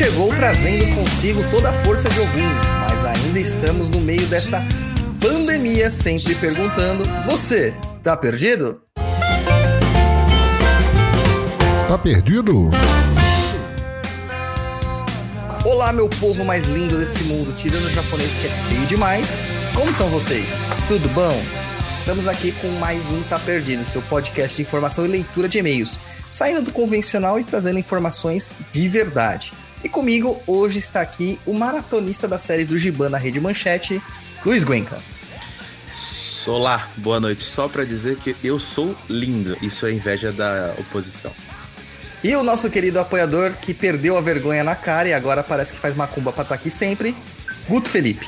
chegou trazendo consigo toda a força de algum, mas ainda estamos no meio desta pandemia, sempre perguntando: você tá perdido? Tá perdido? Olá, meu povo mais lindo desse mundo, tirando o japonês que é feio demais. Como estão vocês? Tudo bom? Estamos aqui com mais um Tá Perdido, seu podcast de informação e leitura de e-mails, saindo do convencional e trazendo informações de verdade. E comigo hoje está aqui o maratonista da série do Giban na Rede Manchete, Luiz Guenca. Olá, boa noite. Só para dizer que eu sou lindo, isso é inveja da oposição. E o nosso querido apoiador que perdeu a vergonha na cara e agora parece que faz macumba pra estar aqui sempre, Guto Felipe.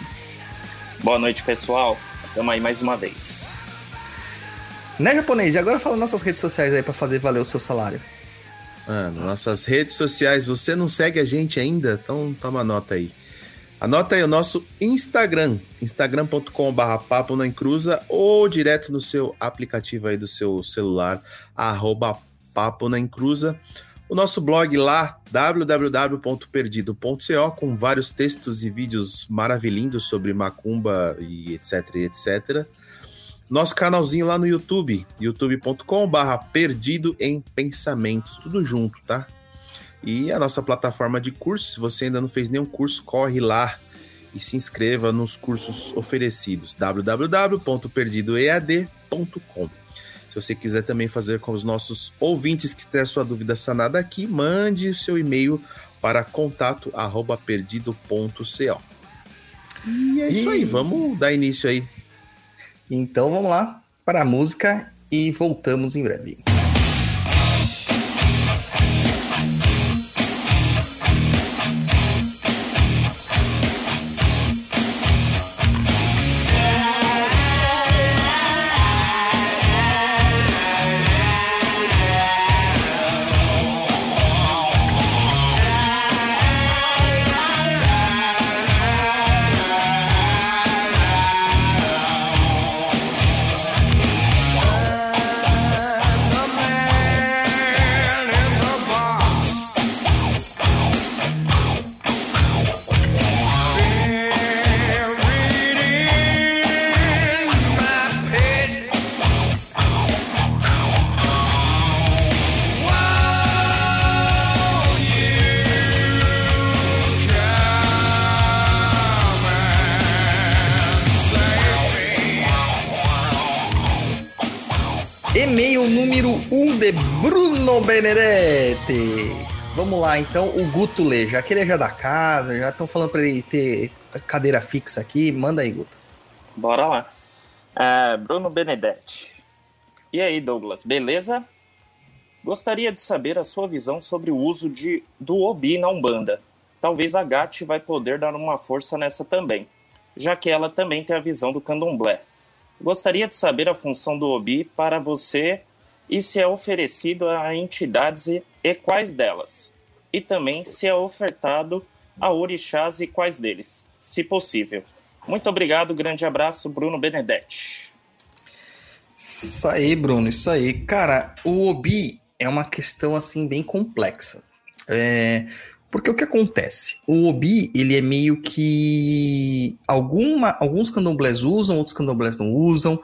Boa noite, pessoal. Estamos aí mais uma vez. Né, japonês? E agora fala nossas redes sociais aí para fazer valer o seu salário. Mano, nossas redes sociais, você não segue a gente ainda? Então toma nota aí. Anota aí o nosso Instagram, instagram.com.br papo na encruza ou direto no seu aplicativo aí do seu celular, arroba papo na encruza. O nosso blog lá, www.perdido.co, com vários textos e vídeos maravilhindos sobre macumba e etc, etc. Nosso canalzinho lá no YouTube, youtube.com/barra Perdido em Pensamentos, tudo junto, tá? E a nossa plataforma de cursos, se você ainda não fez nenhum curso, corre lá e se inscreva nos cursos oferecidos, www.perdidoead.com. Se você quiser também fazer com os nossos ouvintes que ter sua dúvida sanada aqui, mande o seu e-mail para contato@perdido.co. E é isso aí, vamos dar início aí então vamos lá para a música e voltamos em breve. Benedetti. Vamos lá, então, o Guto lê. Já que ele é já da casa, já estão falando para ele ter cadeira fixa aqui. Manda aí, Guto. Bora lá. É, Bruno Benedetti. E aí, Douglas, beleza? Gostaria de saber a sua visão sobre o uso de, do Obi na Umbanda. Talvez a Gatti vai poder dar uma força nessa também, já que ela também tem a visão do candomblé. Gostaria de saber a função do OBI para você se é oferecido a entidades e, e quais delas. E também se é ofertado a orixás e quais deles, se possível. Muito obrigado, grande abraço, Bruno Benedetti. Isso aí, Bruno, isso aí. Cara, o OBI é uma questão assim bem complexa. É, porque o que acontece? O Obi, ele é meio que. Alguma, alguns candomblés usam, outros candomblés não usam.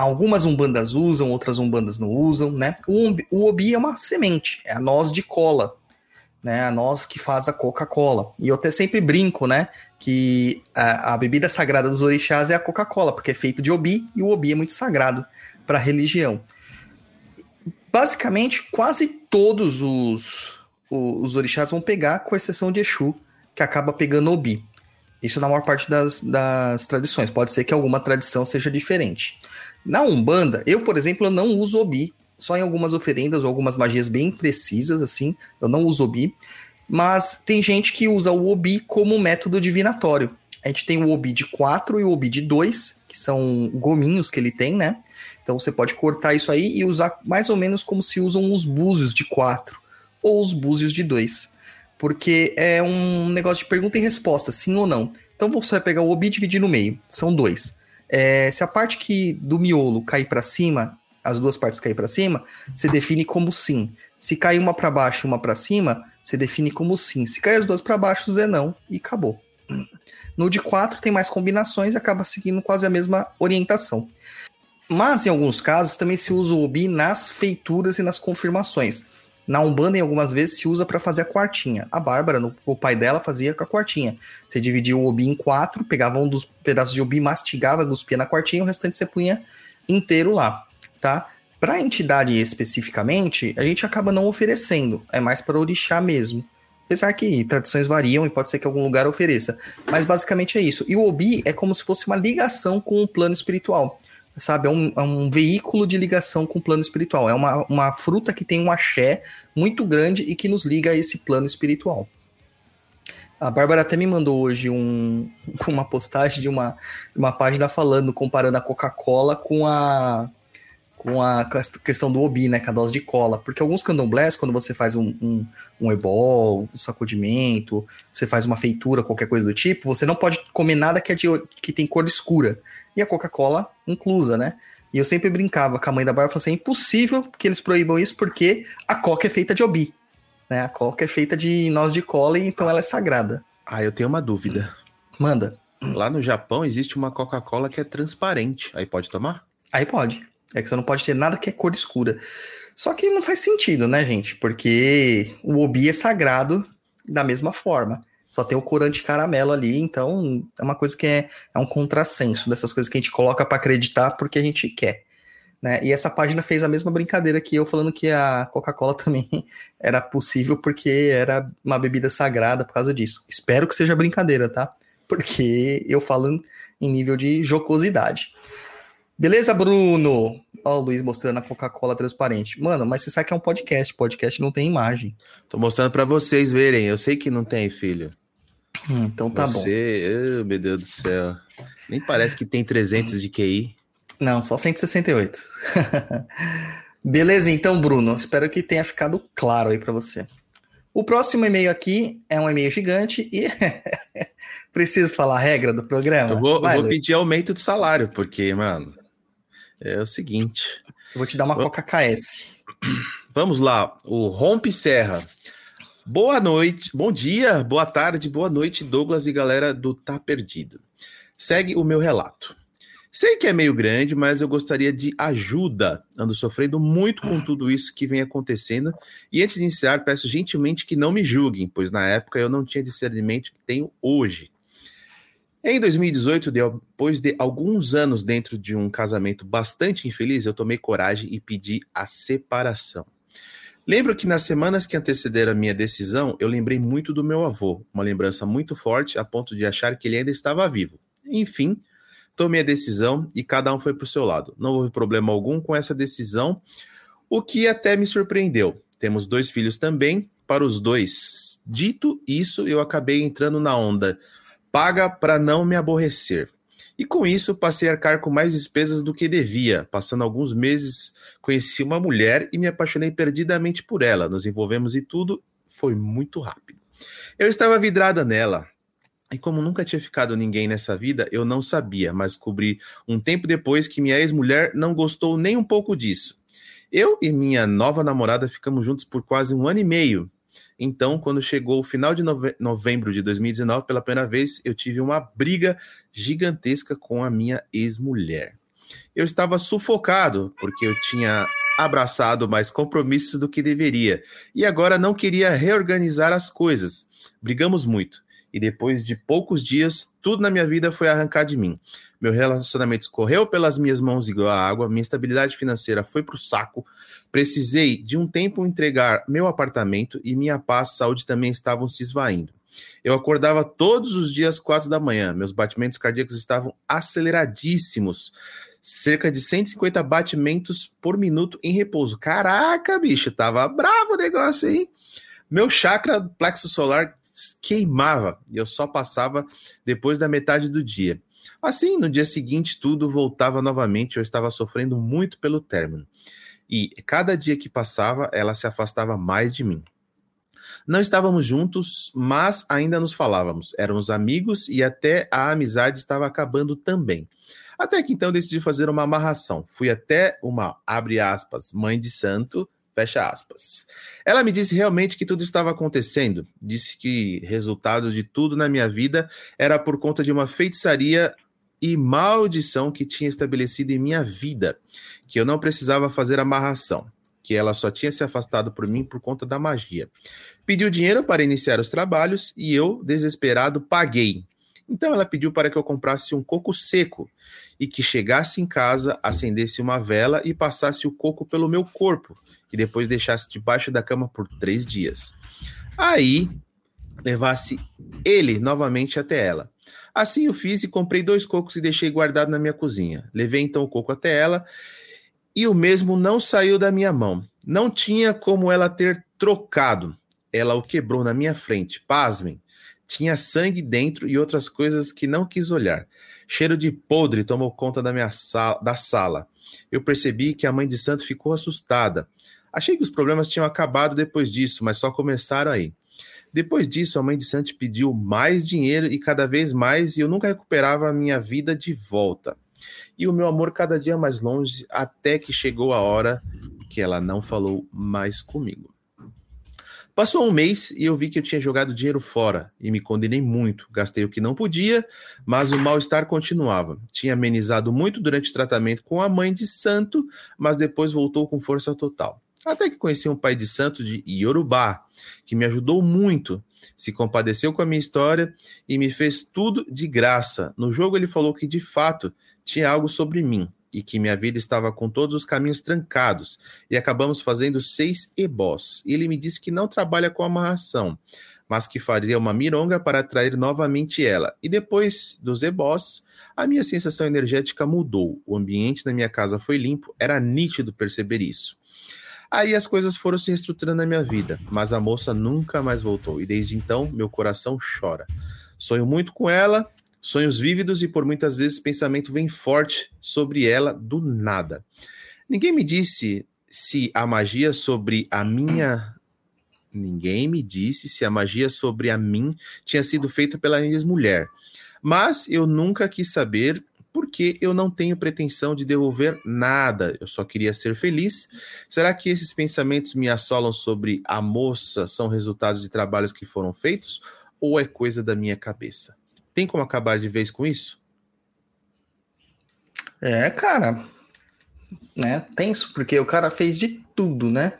Algumas umbandas usam, outras umbandas não usam, né? O, Obi é uma semente, é a noz de cola, né? A noz que faz a Coca-Cola. E eu até sempre brinco, né? Que a, a bebida sagrada dos orixás é a Coca-Cola, porque é feito de Obi e o Obi é muito sagrado para a religião. Basicamente, quase todos os os orixás vão pegar, com exceção de Exu, que acaba pegando Obi. Isso na maior parte das, das tradições. Pode ser que alguma tradição seja diferente. Na Umbanda, eu, por exemplo, não uso Obi, só em algumas oferendas ou algumas magias bem precisas, assim, eu não uso Obi. Mas tem gente que usa o Obi como método divinatório. A gente tem o Obi de 4 e o Obi de 2, que são gominhos que ele tem, né? Então você pode cortar isso aí e usar mais ou menos como se usam os búzios de 4 ou os búzios de dois. Porque é um negócio de pergunta e resposta, sim ou não. Então você vai pegar o obi e dividir no meio. São dois. É, se a parte que do miolo cair para cima, as duas partes cair para cima, você define como sim. Se cair uma para baixo e uma para cima, você define como sim. Se cair as duas para baixo, Zé não, e acabou. No de 4 tem mais combinações e acaba seguindo quase a mesma orientação. Mas em alguns casos também se usa o obi nas feituras e nas confirmações. Na Umbanda, em algumas vezes, se usa para fazer a quartinha. A Bárbara, no, o pai dela, fazia com a quartinha. Você dividia o obi em quatro, pegava um dos pedaços de obi, mastigava, cuspia na quartinha, e o restante você punha inteiro lá, tá? Para a entidade especificamente, a gente acaba não oferecendo, é mais para orixá mesmo. Apesar que tradições variam e pode ser que algum lugar ofereça. Mas basicamente é isso. E o Obi é como se fosse uma ligação com o plano espiritual. Sabe? É um, é um veículo de ligação com o plano espiritual. É uma, uma fruta que tem um axé muito grande e que nos liga a esse plano espiritual. A Bárbara até me mandou hoje um, uma postagem de uma, uma página falando, comparando a Coca-Cola com a com a questão do obi, né, com a dose de cola, porque alguns candomblés, quando você faz um, um, um ebol, um sacudimento, você faz uma feitura, qualquer coisa do tipo, você não pode comer nada que, é de, que tem cor escura, e a Coca-Cola inclusa, né, e eu sempre brincava com a mãe da Bárbara, falando assim, é impossível que eles proíbam isso, porque a Coca é feita de obi, né, a Coca é feita de noz de cola, e então ela é sagrada. Ah, eu tenho uma dúvida. Manda. Lá no Japão existe uma Coca-Cola que é transparente, aí pode tomar? Aí pode. É que você não pode ter nada que é cor escura. Só que não faz sentido, né, gente? Porque o obi é sagrado da mesma forma. Só tem o corante caramelo ali, então é uma coisa que é, é um contrassenso dessas coisas que a gente coloca para acreditar porque a gente quer. Né? E essa página fez a mesma brincadeira que eu falando que a Coca-Cola também era possível porque era uma bebida sagrada por causa disso. Espero que seja brincadeira, tá? Porque eu falo em nível de jocosidade. Beleza, Bruno? Ó, o Luiz mostrando a Coca-Cola transparente. Mano, mas você sabe que é um podcast. Podcast não tem imagem. Tô mostrando para vocês verem. Eu sei que não tem, filho. Hum, então tá você... bom. Oh, meu Deus do céu. Nem parece que tem 300 de QI. Não, só 168. Beleza, então, Bruno. Espero que tenha ficado claro aí para você. O próximo e-mail aqui é um e-mail gigante e preciso falar a regra do programa. Eu vou, Vai, eu vou pedir aumento de salário, porque, mano, é o seguinte. Eu vou te dar uma Coca KS. Vamos lá. O Rompe Serra. Boa noite, bom dia, boa tarde, boa noite, Douglas e galera do Tá Perdido. Segue o meu relato. Sei que é meio grande, mas eu gostaria de ajuda. Ando sofrendo muito com tudo isso que vem acontecendo. E antes de iniciar, peço gentilmente que não me julguem, pois na época eu não tinha discernimento que tenho hoje. Em 2018, depois de alguns anos dentro de um casamento bastante infeliz, eu tomei coragem e pedi a separação. Lembro que nas semanas que antecederam a minha decisão, eu lembrei muito do meu avô, uma lembrança muito forte a ponto de achar que ele ainda estava vivo. Enfim, tomei a decisão e cada um foi para o seu lado. Não houve problema algum com essa decisão, o que até me surpreendeu. Temos dois filhos também, para os dois. Dito isso, eu acabei entrando na onda paga para não me aborrecer. E com isso passei a arcar com mais despesas do que devia. Passando alguns meses, conheci uma mulher e me apaixonei perdidamente por ela. Nos envolvemos e tudo foi muito rápido. Eu estava vidrada nela. E como nunca tinha ficado ninguém nessa vida, eu não sabia, mas descobri um tempo depois que minha ex-mulher não gostou nem um pouco disso. Eu e minha nova namorada ficamos juntos por quase um ano e meio. Então, quando chegou o final de nove novembro de 2019, pela primeira vez, eu tive uma briga gigantesca com a minha ex-mulher. Eu estava sufocado, porque eu tinha abraçado mais compromissos do que deveria, e agora não queria reorganizar as coisas. Brigamos muito, e depois de poucos dias, tudo na minha vida foi arrancar de mim. Meu relacionamento escorreu pelas minhas mãos igual a água, minha estabilidade financeira foi para o saco, Precisei de um tempo entregar meu apartamento e minha paz e saúde também estavam se esvaindo. Eu acordava todos os dias quatro da manhã, meus batimentos cardíacos estavam aceleradíssimos, cerca de 150 batimentos por minuto em repouso. Caraca, bicho, tava bravo o negócio aí. Meu chakra plexo solar queimava e eu só passava depois da metade do dia. Assim, no dia seguinte, tudo voltava novamente. Eu estava sofrendo muito pelo término e cada dia que passava, ela se afastava mais de mim. Não estávamos juntos, mas ainda nos falávamos. Éramos amigos e até a amizade estava acabando também. Até que então decidi fazer uma amarração. Fui até uma, abre aspas, mãe de santo, Fecha aspas. Ela me disse realmente que tudo estava acontecendo. Disse que resultado de tudo na minha vida era por conta de uma feitiçaria e maldição que tinha estabelecido em minha vida, que eu não precisava fazer amarração, que ela só tinha se afastado por mim por conta da magia. Pediu dinheiro para iniciar os trabalhos e eu, desesperado, paguei. Então ela pediu para que eu comprasse um coco seco e que chegasse em casa, acendesse uma vela e passasse o coco pelo meu corpo e depois deixasse debaixo da cama por três dias. Aí levasse ele novamente até ela. Assim eu fiz e comprei dois cocos e deixei guardado na minha cozinha. Levei então o coco até ela e o mesmo não saiu da minha mão. Não tinha como ela ter trocado. Ela o quebrou na minha frente. Pasmem. Tinha sangue dentro e outras coisas que não quis olhar. Cheiro de podre tomou conta da minha sala, da sala. Eu percebi que a mãe de santo ficou assustada. Achei que os problemas tinham acabado depois disso, mas só começaram aí. Depois disso, a mãe de Santi pediu mais dinheiro e cada vez mais, e eu nunca recuperava a minha vida de volta. E o meu amor cada dia mais longe, até que chegou a hora que ela não falou mais comigo. Passou um mês e eu vi que eu tinha jogado dinheiro fora e me condenei muito. Gastei o que não podia, mas o mal-estar continuava. Tinha amenizado muito durante o tratamento com a mãe de santo, mas depois voltou com força total. Até que conheci um pai de santo de Yorubá, que me ajudou muito, se compadeceu com a minha história e me fez tudo de graça. No jogo ele falou que de fato tinha algo sobre mim e que minha vida estava com todos os caminhos trancados e acabamos fazendo seis ebós. Ele me disse que não trabalha com amarração, mas que faria uma mironga para atrair novamente ela. E depois dos ebós, a minha sensação energética mudou. O ambiente na minha casa foi limpo, era nítido perceber isso. Aí as coisas foram se reestruturando na minha vida, mas a moça nunca mais voltou e desde então meu coração chora. Sonho muito com ela, sonhos vívidos e por muitas vezes pensamento vem forte sobre ela do nada. Ninguém me disse se a magia sobre a minha Ninguém me disse se a magia sobre a mim tinha sido feita pela ex-mulher. Mas eu nunca quis saber porque eu não tenho pretensão de devolver nada, eu só queria ser feliz. Será que esses pensamentos me assolam sobre a moça são resultados de trabalhos que foram feitos ou é coisa da minha cabeça? Tem como acabar de vez com isso? É, cara, né? Tenso, porque o cara fez de tudo, né?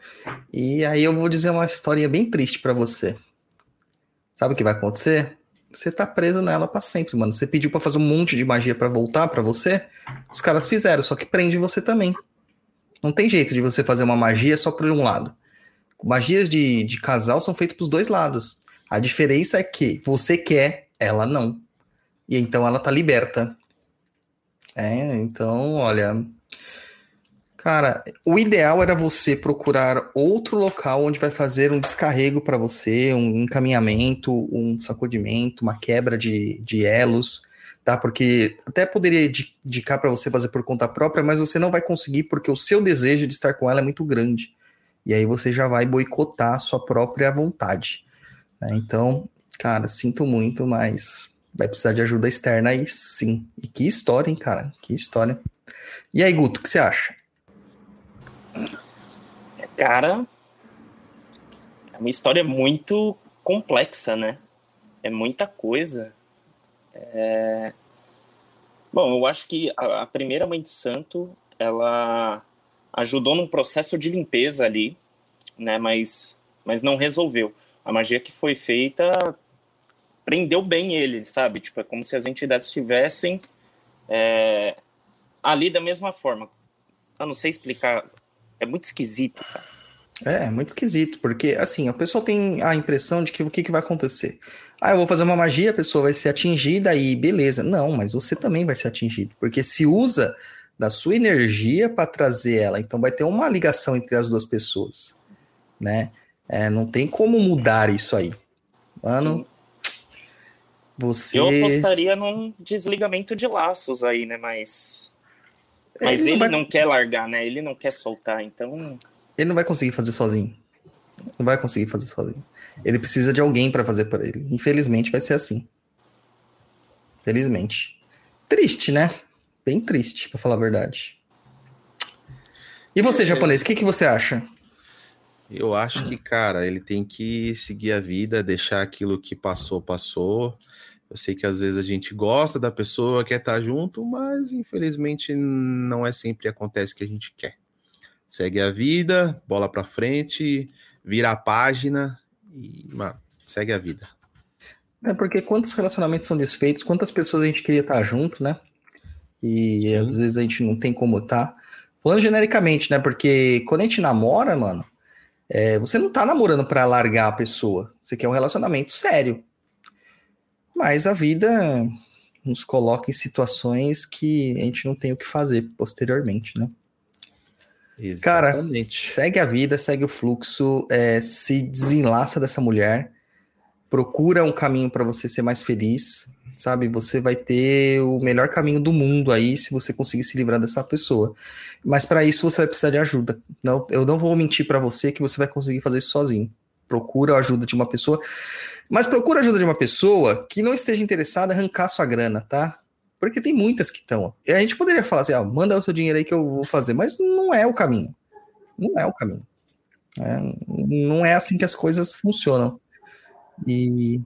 E aí eu vou dizer uma história bem triste para você. Sabe o que vai acontecer? Você tá preso nela para sempre, mano. Você pediu para fazer um monte de magia para voltar para você, os caras fizeram, só que prende você também. Não tem jeito de você fazer uma magia só por um lado. Magias de, de casal são feitas pros dois lados. A diferença é que você quer, ela não. E então ela tá liberta. É, então, olha, Cara, o ideal era você procurar outro local onde vai fazer um descarrego para você, um encaminhamento, um sacudimento, uma quebra de, de elos, tá? Porque até poderia indicar para você fazer por conta própria, mas você não vai conseguir porque o seu desejo de estar com ela é muito grande. E aí você já vai boicotar a sua própria vontade. Né? Então, cara, sinto muito, mas vai precisar de ajuda externa aí sim. E que história, hein, cara? Que história. E aí, Guto, o que você acha? Cara, é uma história muito complexa, né? É muita coisa. É... Bom, eu acho que a, primeira mãe de santo, ela ajudou num processo de limpeza ali, né? Mas, mas não resolveu. A magia que foi feita prendeu bem ele, sabe? Tipo, é como se as entidades estivessem é, ali da mesma forma. Eu não sei explicar é muito esquisito, cara. É, é muito esquisito, porque assim, a pessoa tem a impressão de que o que, que vai acontecer? Ah, eu vou fazer uma magia, a pessoa vai ser atingida e beleza. Não, mas você também vai ser atingido, porque se usa da sua energia para trazer ela, então vai ter uma ligação entre as duas pessoas, né? É, não tem como mudar isso aí. Mano, você... Eu apostaria num desligamento de laços aí, né? Mas mas ele, ele não, vai... não, quer largar, né? Ele não quer soltar, então. Ele não vai conseguir fazer sozinho. Não vai conseguir fazer sozinho. Ele precisa de alguém para fazer por ele. Infelizmente vai ser assim. Felizmente. Triste, né? Bem triste, para falar a verdade. E você, é... japonês, o que, que você acha? Eu acho que, cara, ele tem que seguir a vida, deixar aquilo que passou, passou. Eu sei que às vezes a gente gosta da pessoa, quer estar junto, mas infelizmente não é sempre acontece o que a gente quer. Segue a vida, bola pra frente, vira a página e, mano, segue a vida. É porque quantos relacionamentos são desfeitos, quantas pessoas a gente queria estar junto, né? E às vezes a gente não tem como estar. Falando genericamente, né? Porque quando a gente namora, mano, é, você não tá namorando para largar a pessoa. Você quer um relacionamento sério. Mas a vida nos coloca em situações que a gente não tem o que fazer posteriormente, né? Exatamente. Cara, segue a vida, segue o fluxo, é, se desenlaça dessa mulher, procura um caminho para você ser mais feliz, sabe? Você vai ter o melhor caminho do mundo aí se você conseguir se livrar dessa pessoa. Mas para isso você vai precisar de ajuda. Não, eu não vou mentir para você que você vai conseguir fazer isso sozinho. Procura a ajuda de uma pessoa, mas procura a ajuda de uma pessoa que não esteja interessada em arrancar sua grana, tá? Porque tem muitas que estão. A gente poderia falar assim, ah, manda o seu dinheiro aí que eu vou fazer, mas não é o caminho. Não é o caminho. É, não é assim que as coisas funcionam. E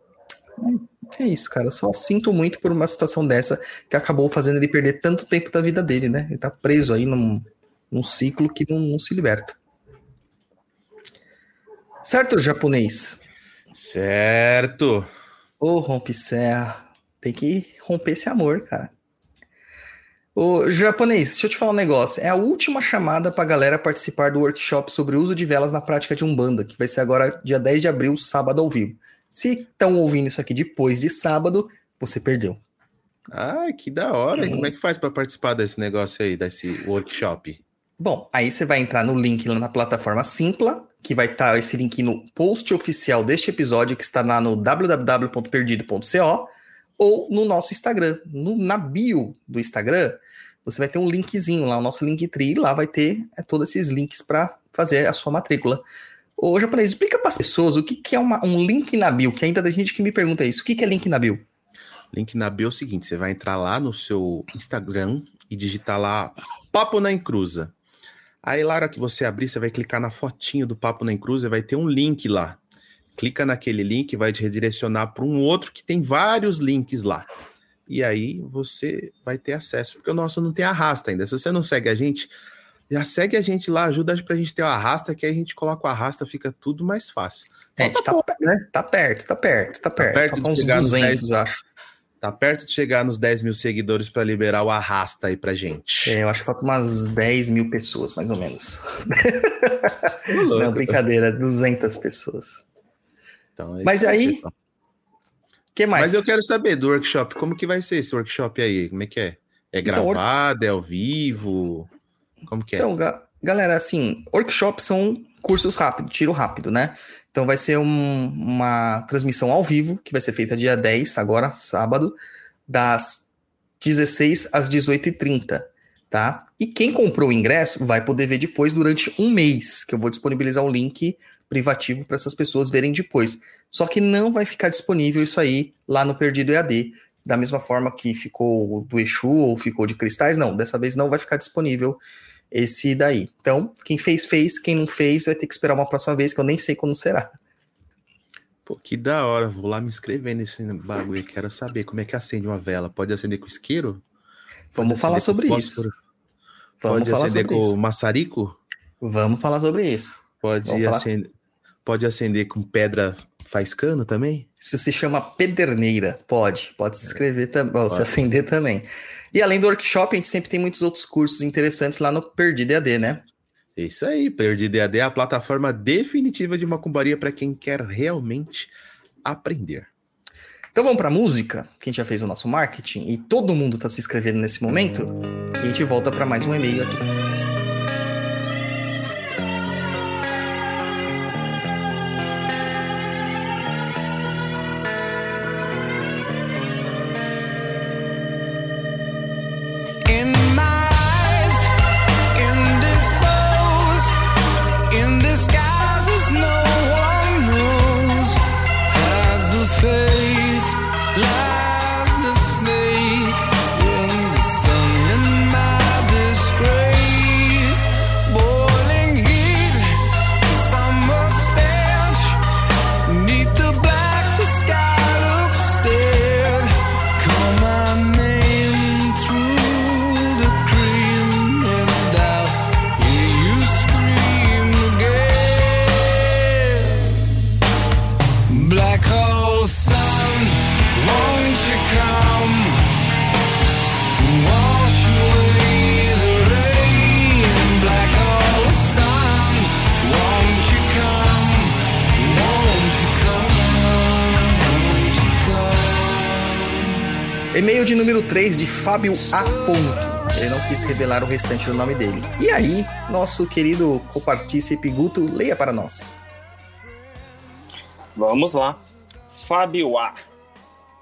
é isso, cara. Eu só sinto muito por uma situação dessa que acabou fazendo ele perder tanto tempo da vida dele, né? Ele tá preso aí num, num ciclo que não, não se liberta. Certo, japonês? Certo. Ô, rompe serra. Tem que romper esse amor, cara. Ô, japonês, deixa eu te falar um negócio. É a última chamada pra galera participar do workshop sobre o uso de velas na prática de Umbanda, que vai ser agora dia 10 de abril, sábado ao vivo. Se estão ouvindo isso aqui depois de sábado, você perdeu. Ah, que da hora. Como é que faz para participar desse negócio aí, desse workshop? Bom, aí você vai entrar no link lá na plataforma Simpla, que vai estar tá esse link no post oficial deste episódio, que está lá no www.perdido.co ou no nosso Instagram. No, na bio do Instagram, você vai ter um linkzinho lá, o nosso Linktree, lá vai ter é, todos esses links para fazer a sua matrícula. Ô, japonês, explica para as pessoas o que, que é uma, um link na bio, que ainda tem gente que me pergunta isso. O que, que é link na bio? Link na bio é o seguinte: você vai entrar lá no seu Instagram e digitar lá Papo na Encruza. Aí, lá, hora que você abrir, você vai clicar na fotinho do Papo na Encruza, vai ter um link lá clica naquele link, vai te redirecionar para um outro que tem vários links lá. E aí você vai ter acesso, porque o nosso não tem arrasta ainda. Se você não segue a gente, já segue a gente lá, ajuda a gente ter o arrasta, que aí a gente coloca o arrasta, fica tudo mais fácil. É, tá, pouco, né? tá perto, tá perto, tá perto. Tá perto de chegar 200, nos 10, acho. Tá perto de chegar nos 10 mil seguidores para liberar o arrasta aí pra gente. É, eu acho que falta umas 10 mil pessoas, mais ou menos. Não, brincadeira, 200 pessoas. Então, Mas aí. O que mais? Mas eu quero saber do workshop. Como que vai ser esse workshop aí? Como é que é? É então, gravado? Então, é ao vivo? Como que é? Então, ga galera, assim, workshops são cursos rápidos, tiro rápido, né? Então vai ser um, uma transmissão ao vivo, que vai ser feita dia 10, agora, sábado, das 16 às 18h30, tá? E quem comprou o ingresso vai poder ver depois durante um mês, que eu vou disponibilizar o link privativo para essas pessoas verem depois. Só que não vai ficar disponível isso aí lá no Perdido EAD, da mesma forma que ficou do Exu ou ficou de cristais, não, dessa vez não vai ficar disponível esse daí. Então, quem fez, fez, quem não fez vai ter que esperar uma próxima vez, que eu nem sei quando será. Pô, que da hora, vou lá me inscrever nesse bagulho, quero saber como é que acende uma vela. Pode acender com isqueiro? Vamos falar sobre isso. Vamos Pode falar acender com isso. maçarico? Vamos falar sobre isso. Pode acender. Pode acender com pedra faiscano também? Isso se chama pederneira. Pode. Pode se inscrever também. Pode. Se acender também. E além do workshop, a gente sempre tem muitos outros cursos interessantes lá no Perdido EAD, né? Isso aí, Perdido EAD é a plataforma definitiva de macumbaria para quem quer realmente aprender. Então vamos para música, que a gente já fez o nosso marketing e todo mundo está se inscrevendo nesse momento. E a gente volta para mais um e-mail aqui. De número 3 de Fábio A. Ponto. Ele não quis revelar o restante do nome dele. E aí, nosso querido copartícipe Guto, leia para nós. Vamos lá. Fábio A.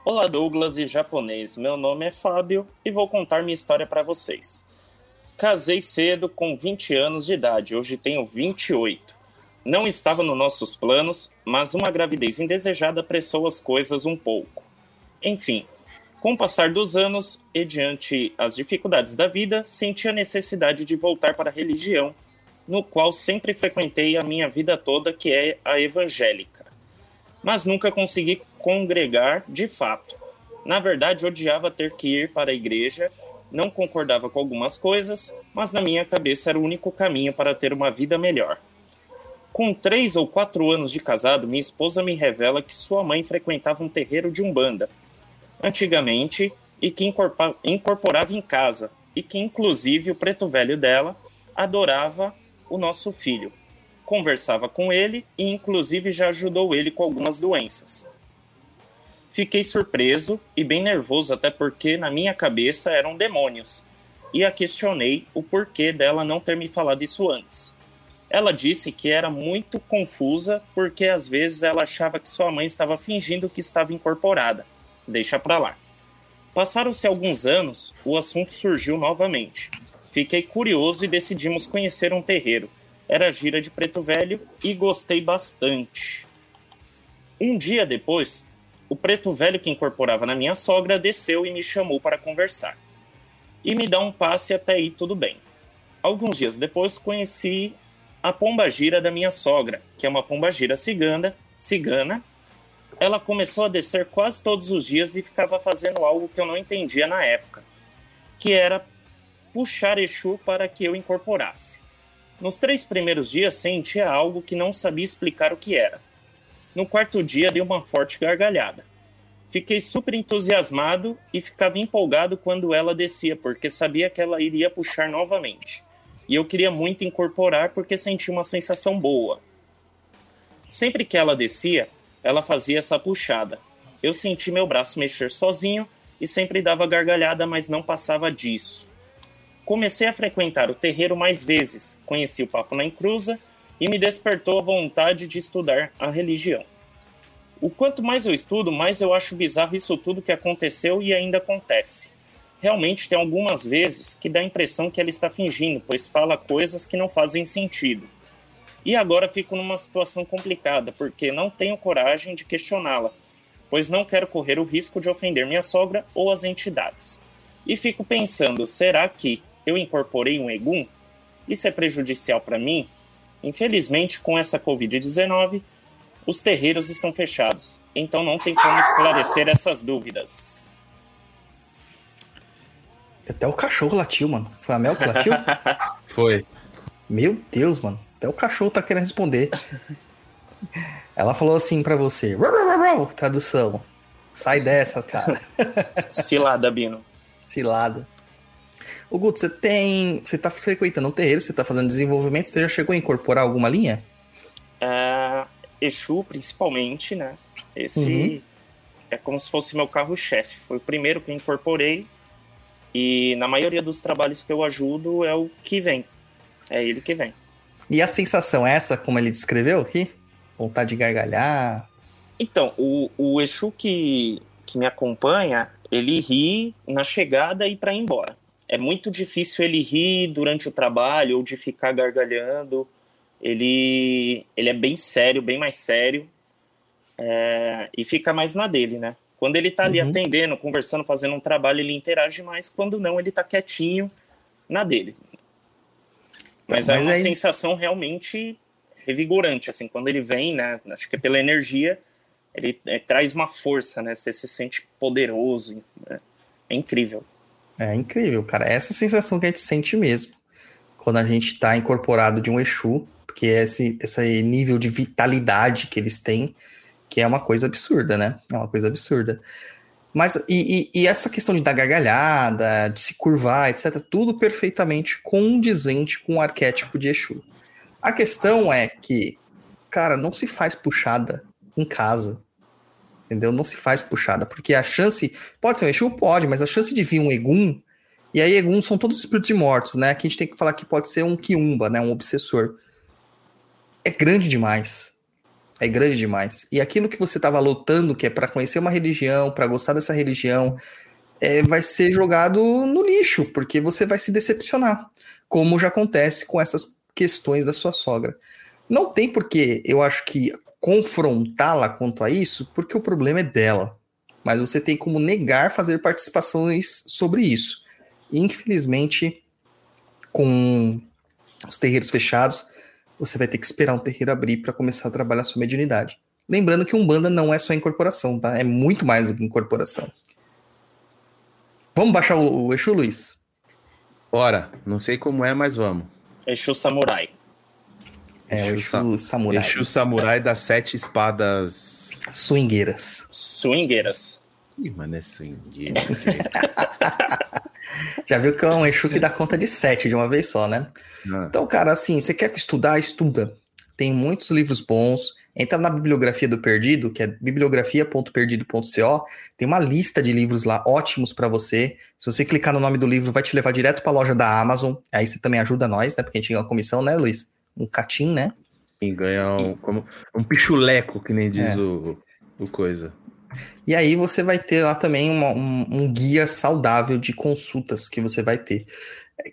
Olá, Douglas e japonês. Meu nome é Fábio e vou contar minha história para vocês. Casei cedo, com 20 anos de idade. Hoje tenho 28. Não estava nos nossos planos, mas uma gravidez indesejada apressou as coisas um pouco. Enfim, com o passar dos anos e diante as dificuldades da vida, senti a necessidade de voltar para a religião, no qual sempre frequentei a minha vida toda, que é a evangélica. Mas nunca consegui congregar de fato. Na verdade, odiava ter que ir para a igreja, não concordava com algumas coisas, mas na minha cabeça era o único caminho para ter uma vida melhor. Com três ou quatro anos de casado, minha esposa me revela que sua mãe frequentava um terreiro de umbanda, antigamente, e que incorporava em casa, e que inclusive o preto velho dela adorava o nosso filho. Conversava com ele e inclusive já ajudou ele com algumas doenças. Fiquei surpreso e bem nervoso, até porque na minha cabeça eram demônios, e a questionei o porquê dela não ter me falado isso antes. Ela disse que era muito confusa porque às vezes ela achava que sua mãe estava fingindo que estava incorporada. Deixa pra lá. Passaram-se alguns anos, o assunto surgiu novamente. Fiquei curioso e decidimos conhecer um terreiro. Era gira de preto velho e gostei bastante. Um dia depois, o preto velho que incorporava na minha sogra desceu e me chamou para conversar. E me dá um passe até aí tudo bem. Alguns dias depois conheci a pomba gira da minha sogra, que é uma pomba gira cigana, cigana. Ela começou a descer quase todos os dias e ficava fazendo algo que eu não entendia na época, que era puxar Exu para que eu incorporasse. Nos três primeiros dias sentia algo que não sabia explicar o que era. No quarto dia, dei uma forte gargalhada. Fiquei super entusiasmado e ficava empolgado quando ela descia, porque sabia que ela iria puxar novamente. E eu queria muito incorporar porque sentia uma sensação boa. Sempre que ela descia, ela fazia essa puxada. Eu senti meu braço mexer sozinho e sempre dava gargalhada, mas não passava disso. Comecei a frequentar o terreiro mais vezes, conheci o Papo na Encruza e me despertou a vontade de estudar a religião. O quanto mais eu estudo, mais eu acho bizarro isso tudo que aconteceu e ainda acontece. Realmente tem algumas vezes que dá a impressão que ela está fingindo, pois fala coisas que não fazem sentido. E agora fico numa situação complicada, porque não tenho coragem de questioná-la, pois não quero correr o risco de ofender minha sogra ou as entidades. E fico pensando, será que eu incorporei um egum? Isso é prejudicial para mim? Infelizmente, com essa Covid-19, os terreiros estão fechados, então não tem como esclarecer essas dúvidas. Até o cachorro latiu, mano. Foi a Mel que latiu? Foi. Meu Deus, mano. Até o cachorro tá querendo responder. Ela falou assim para você. Tradução. Sai dessa, cara. Cilada, Bino. Cilada. O Guto, você tem. Você tá frequentando um terreiro, você tá fazendo desenvolvimento, você já chegou a incorporar alguma linha? É, Exu, principalmente, né? Esse uhum. é como se fosse meu carro-chefe. Foi o primeiro que eu incorporei. E na maioria dos trabalhos que eu ajudo é o que vem. É ele que vem. E a sensação é essa, como ele descreveu aqui? Vontade de gargalhar? Então, o, o Exu que, que me acompanha, ele ri na chegada e para ir embora é muito difícil ele rir durante o trabalho ou de ficar gargalhando. Ele, ele é bem sério, bem mais sério. É, e fica mais na dele, né? Quando ele tá ali uhum. atendendo, conversando, fazendo um trabalho, ele interage mais. Quando não, ele tá quietinho na dele. Mas, Mas é uma aí... sensação realmente revigorante, assim, quando ele vem, né? Acho que é pela energia, ele é, traz uma força, né? Você se sente poderoso. Né? É incrível. É incrível, cara. É essa sensação que a gente sente mesmo quando a gente está incorporado de um Exu, porque é esse, esse nível de vitalidade que eles têm, que é uma coisa absurda, né? É uma coisa absurda. Mas, e, e, e, essa questão de dar gargalhada, de se curvar, etc., tudo perfeitamente condizente com o arquétipo de Exu. A questão é que, cara, não se faz puxada em casa. entendeu? Não se faz puxada, porque a chance, pode ser um Exu? Pode, mas a chance de vir um Egum, e aí Egum são todos espíritos mortos, né? Que a gente tem que falar que pode ser um Kiumba, né? Um obsessor. É grande demais. É grande demais. E aquilo que você estava lutando, que é para conhecer uma religião, para gostar dessa religião, é, vai ser jogado no lixo, porque você vai se decepcionar, como já acontece com essas questões da sua sogra. Não tem porquê, eu acho que confrontá-la quanto a isso, porque o problema é dela. Mas você tem como negar fazer participações sobre isso. Infelizmente, com os terreiros fechados, você vai ter que esperar um terreiro abrir para começar a trabalhar sua mediunidade. Lembrando que Umbanda não é só incorporação, tá? É muito mais do que incorporação. Vamos baixar o, o Exu, Luiz? Bora. Não sei como é, mas vamos. Exu Samurai. É, o Exu Samurai. Exu Samurai das sete espadas... Swingueiras. Swingueiras. Ih, mano, é swingueira. Já viu que é um Exu que dá conta de sete de uma vez só, né? Ah. Então, cara, assim, você quer estudar, estuda. Tem muitos livros bons. Entra na bibliografia do Perdido, que é bibliografia.perdido.co. Tem uma lista de livros lá ótimos para você. Se você clicar no nome do livro, vai te levar direto para a loja da Amazon. Aí você também ajuda nós, né? Porque a gente ganha uma comissão, né, Luiz? Um catim, né? Quem ganha um, como, um pichuleco, que nem diz É. o, o coisa. E aí você vai ter lá também uma- um, um guia saudável de consultas que você vai ter.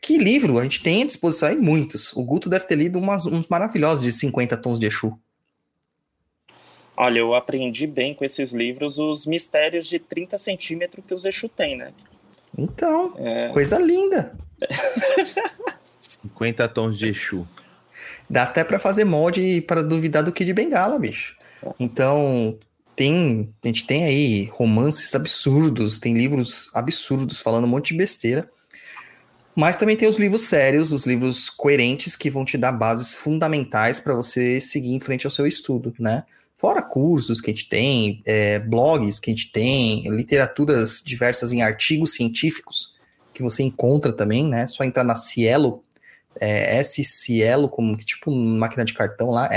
Que livro? A gente tem à disposição aí muitos. O Guto deve ter lido umas- uns maravilhosos de 50 tons de Exu. Olha, eu aprendi bem com esses livros os mistérios de 30 centímetros que os Exu têm, né? Então, É, coisa linda. 50 tons de Exu. Dá até pra fazer molde para duvidar do Kid Bengala, bicho. Então, tem, a gente tem aí romances absurdos, tem livros absurdos falando um monte de besteira. Mas também tem os livros sérios, os livros coerentes que vão te dar bases fundamentais para você seguir em frente ao seu estudo, né? Fora cursos que a gente tem, é, blogs que a gente tem, literaturas diversas em artigos científicos que você encontra também, né? Só entrar na Cielo, é, S-Cielo, como que tipo máquina de cartão lá,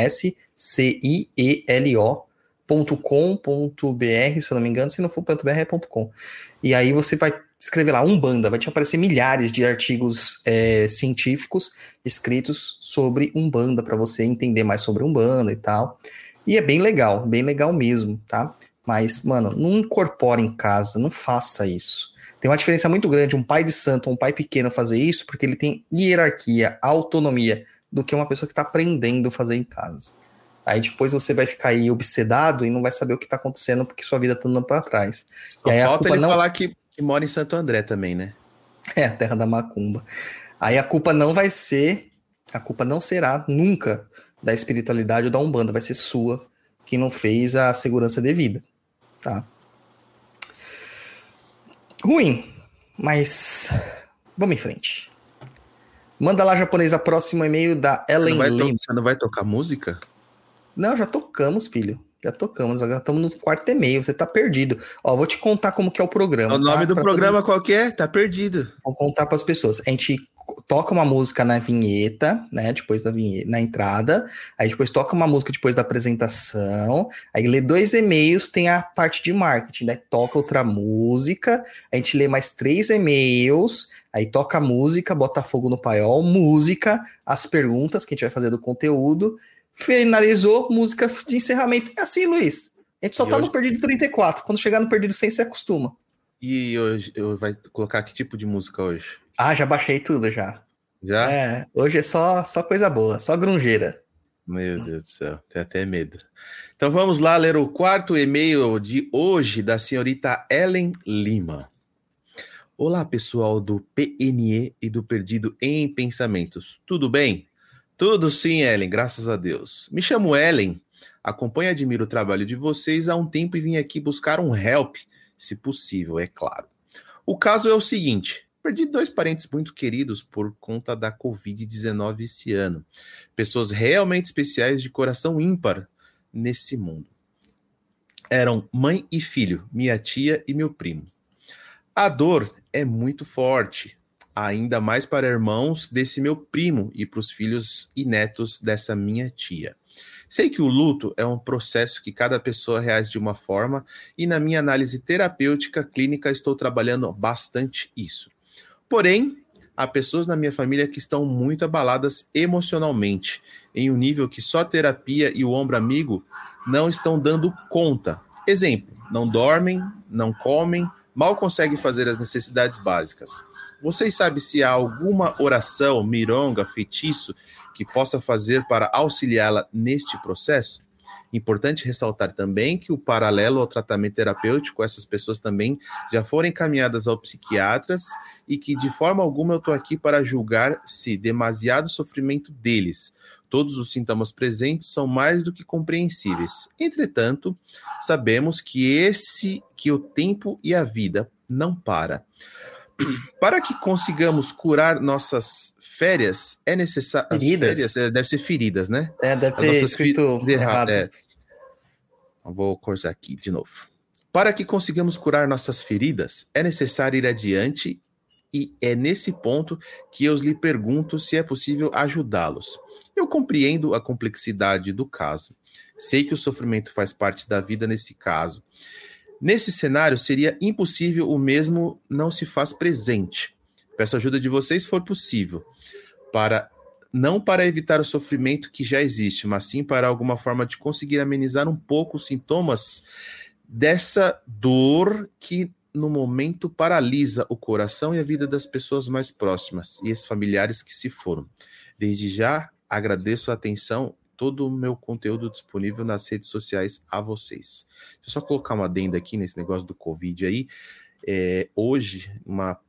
S-C-I-E-L-O.com.br, se eu não me engano, se não for .br é .com. E aí você vai escrever lá Umbanda, vai te aparecer milhares de artigos é, científicos escritos sobre Umbanda, para você entender mais sobre Umbanda e tal. E é bem legal, bem legal mesmo, tá? Mas, mano, não incorpora em casa, não faça isso. Tem uma diferença muito grande um pai de santo um pai pequeno fazer isso, porque ele tem hierarquia, autonomia, do que uma pessoa que está aprendendo a fazer em casa. Aí depois você vai ficar aí obsedado e não vai saber o que está acontecendo porque sua vida está andando para trás. E aí a falta ele não falar que, que mora em Santo André também, né? é a terra da macumba. Aí a culpa não vai ser, a culpa não será nunca da espiritualidade ou da Umbanda, vai ser sua que não fez a segurança devida, tá? Ruim, mas vamos em frente. Manda lá, japonesa, próximo e-mail da Você Ellen não, vai to- Lim. você não vai tocar música? Não, já tocamos, filho. Já tocamos, agora estamos no quarto e-mail, você tá perdido. Ó, vou te contar como que é o programa. o nome tá? do Pra programa qual que é? Tá perdido. Vou contar para as pessoas. A gente toca uma música na vinheta, né? Depois da vinheta, na entrada. Aí depois toca uma música depois da apresentação. Aí lê dois e-mails, tem a parte de marketing, né? Toca outra música. A gente lê mais três e-mails. Aí toca a música, bota fogo no paiol, música, as perguntas que a gente vai fazer do conteúdo. Finalizou, música de encerramento. É assim, Luiz. A gente só E tá hoje- no perdido 34. Quando chegar no perdido 100, você acostuma. E hoje eu vai colocar que tipo de música hoje? Ah, já baixei tudo já. Já? É, hoje é só, só coisa boa, só grungeira. Meu Deus do céu, tenho até medo. Então vamos lá ler o quarto e-mail de hoje da senhorita Ellen Lima. Olá, pessoal do PNE e do Perdido em Pensamentos. Tudo bem? Tudo sim, Ellen, graças a Deus. Me chamo Ellen, acompanho e admiro o trabalho de vocês há um tempo e vim aqui buscar um help, se possível, é claro. O caso é o seguinte: perdi dois parentes muito queridos por conta da Covid-19 esse ano pessoas realmente especiais de coração ímpar nesse mundo. Eram mãe e filho, minha tia e meu primo. A dor é muito forte. Ainda mais para irmãos desse meu primo e para os filhos e netos dessa minha tia. Sei que o luto é um processo que cada pessoa reage de uma forma, e na minha análise terapêutica clínica estou trabalhando bastante isso. Porém, há pessoas na minha família que estão muito abaladas emocionalmente, em um nível que só terapia e o ombro amigo não estão dando conta. Exemplo: não dormem, não comem, mal conseguem fazer as necessidades básicas. Vocês sabem se há alguma oração, mironga, feitiço que possa fazer para auxiliá-la neste processo? Importante ressaltar também que o paralelo ao tratamento terapêutico, essas pessoas também já foram encaminhadas ao psiquiatras e que de forma alguma eu estou aqui para julgar se demasiado sofrimento deles. Todos os sintomas presentes são mais do que compreensíveis. Entretanto, sabemos que esse que o tempo e a vida não para. Para que consigamos curar nossas férias, é necessário. Feridas? Férias, é, deve ser feridas, né? É, deve As ter escrito errado. é. Vou cortar aqui de novo. Para que consigamos curar nossas feridas, é necessário ir adiante e é nesse ponto que eu lhe pergunto se é possível ajudá-los. Eu compreendo a complexidade do caso. Sei que o sofrimento faz parte da vida nesse caso. Nesse cenário, seria impossível o mesmo não se faz presente. Peço ajuda de vocês se for possível, para não para evitar o sofrimento que já existe, mas sim para alguma forma de conseguir amenizar um pouco os sintomas dessa dor que no momento paralisa o coração e a vida das pessoas mais próximas e esses familiares que se foram. Desde já agradeço a atenção, todo o meu conteúdo disponível nas redes sociais a vocês. Deixa eu só colocar uma adenda aqui nesse negócio do Covid aí. É, hoje, uma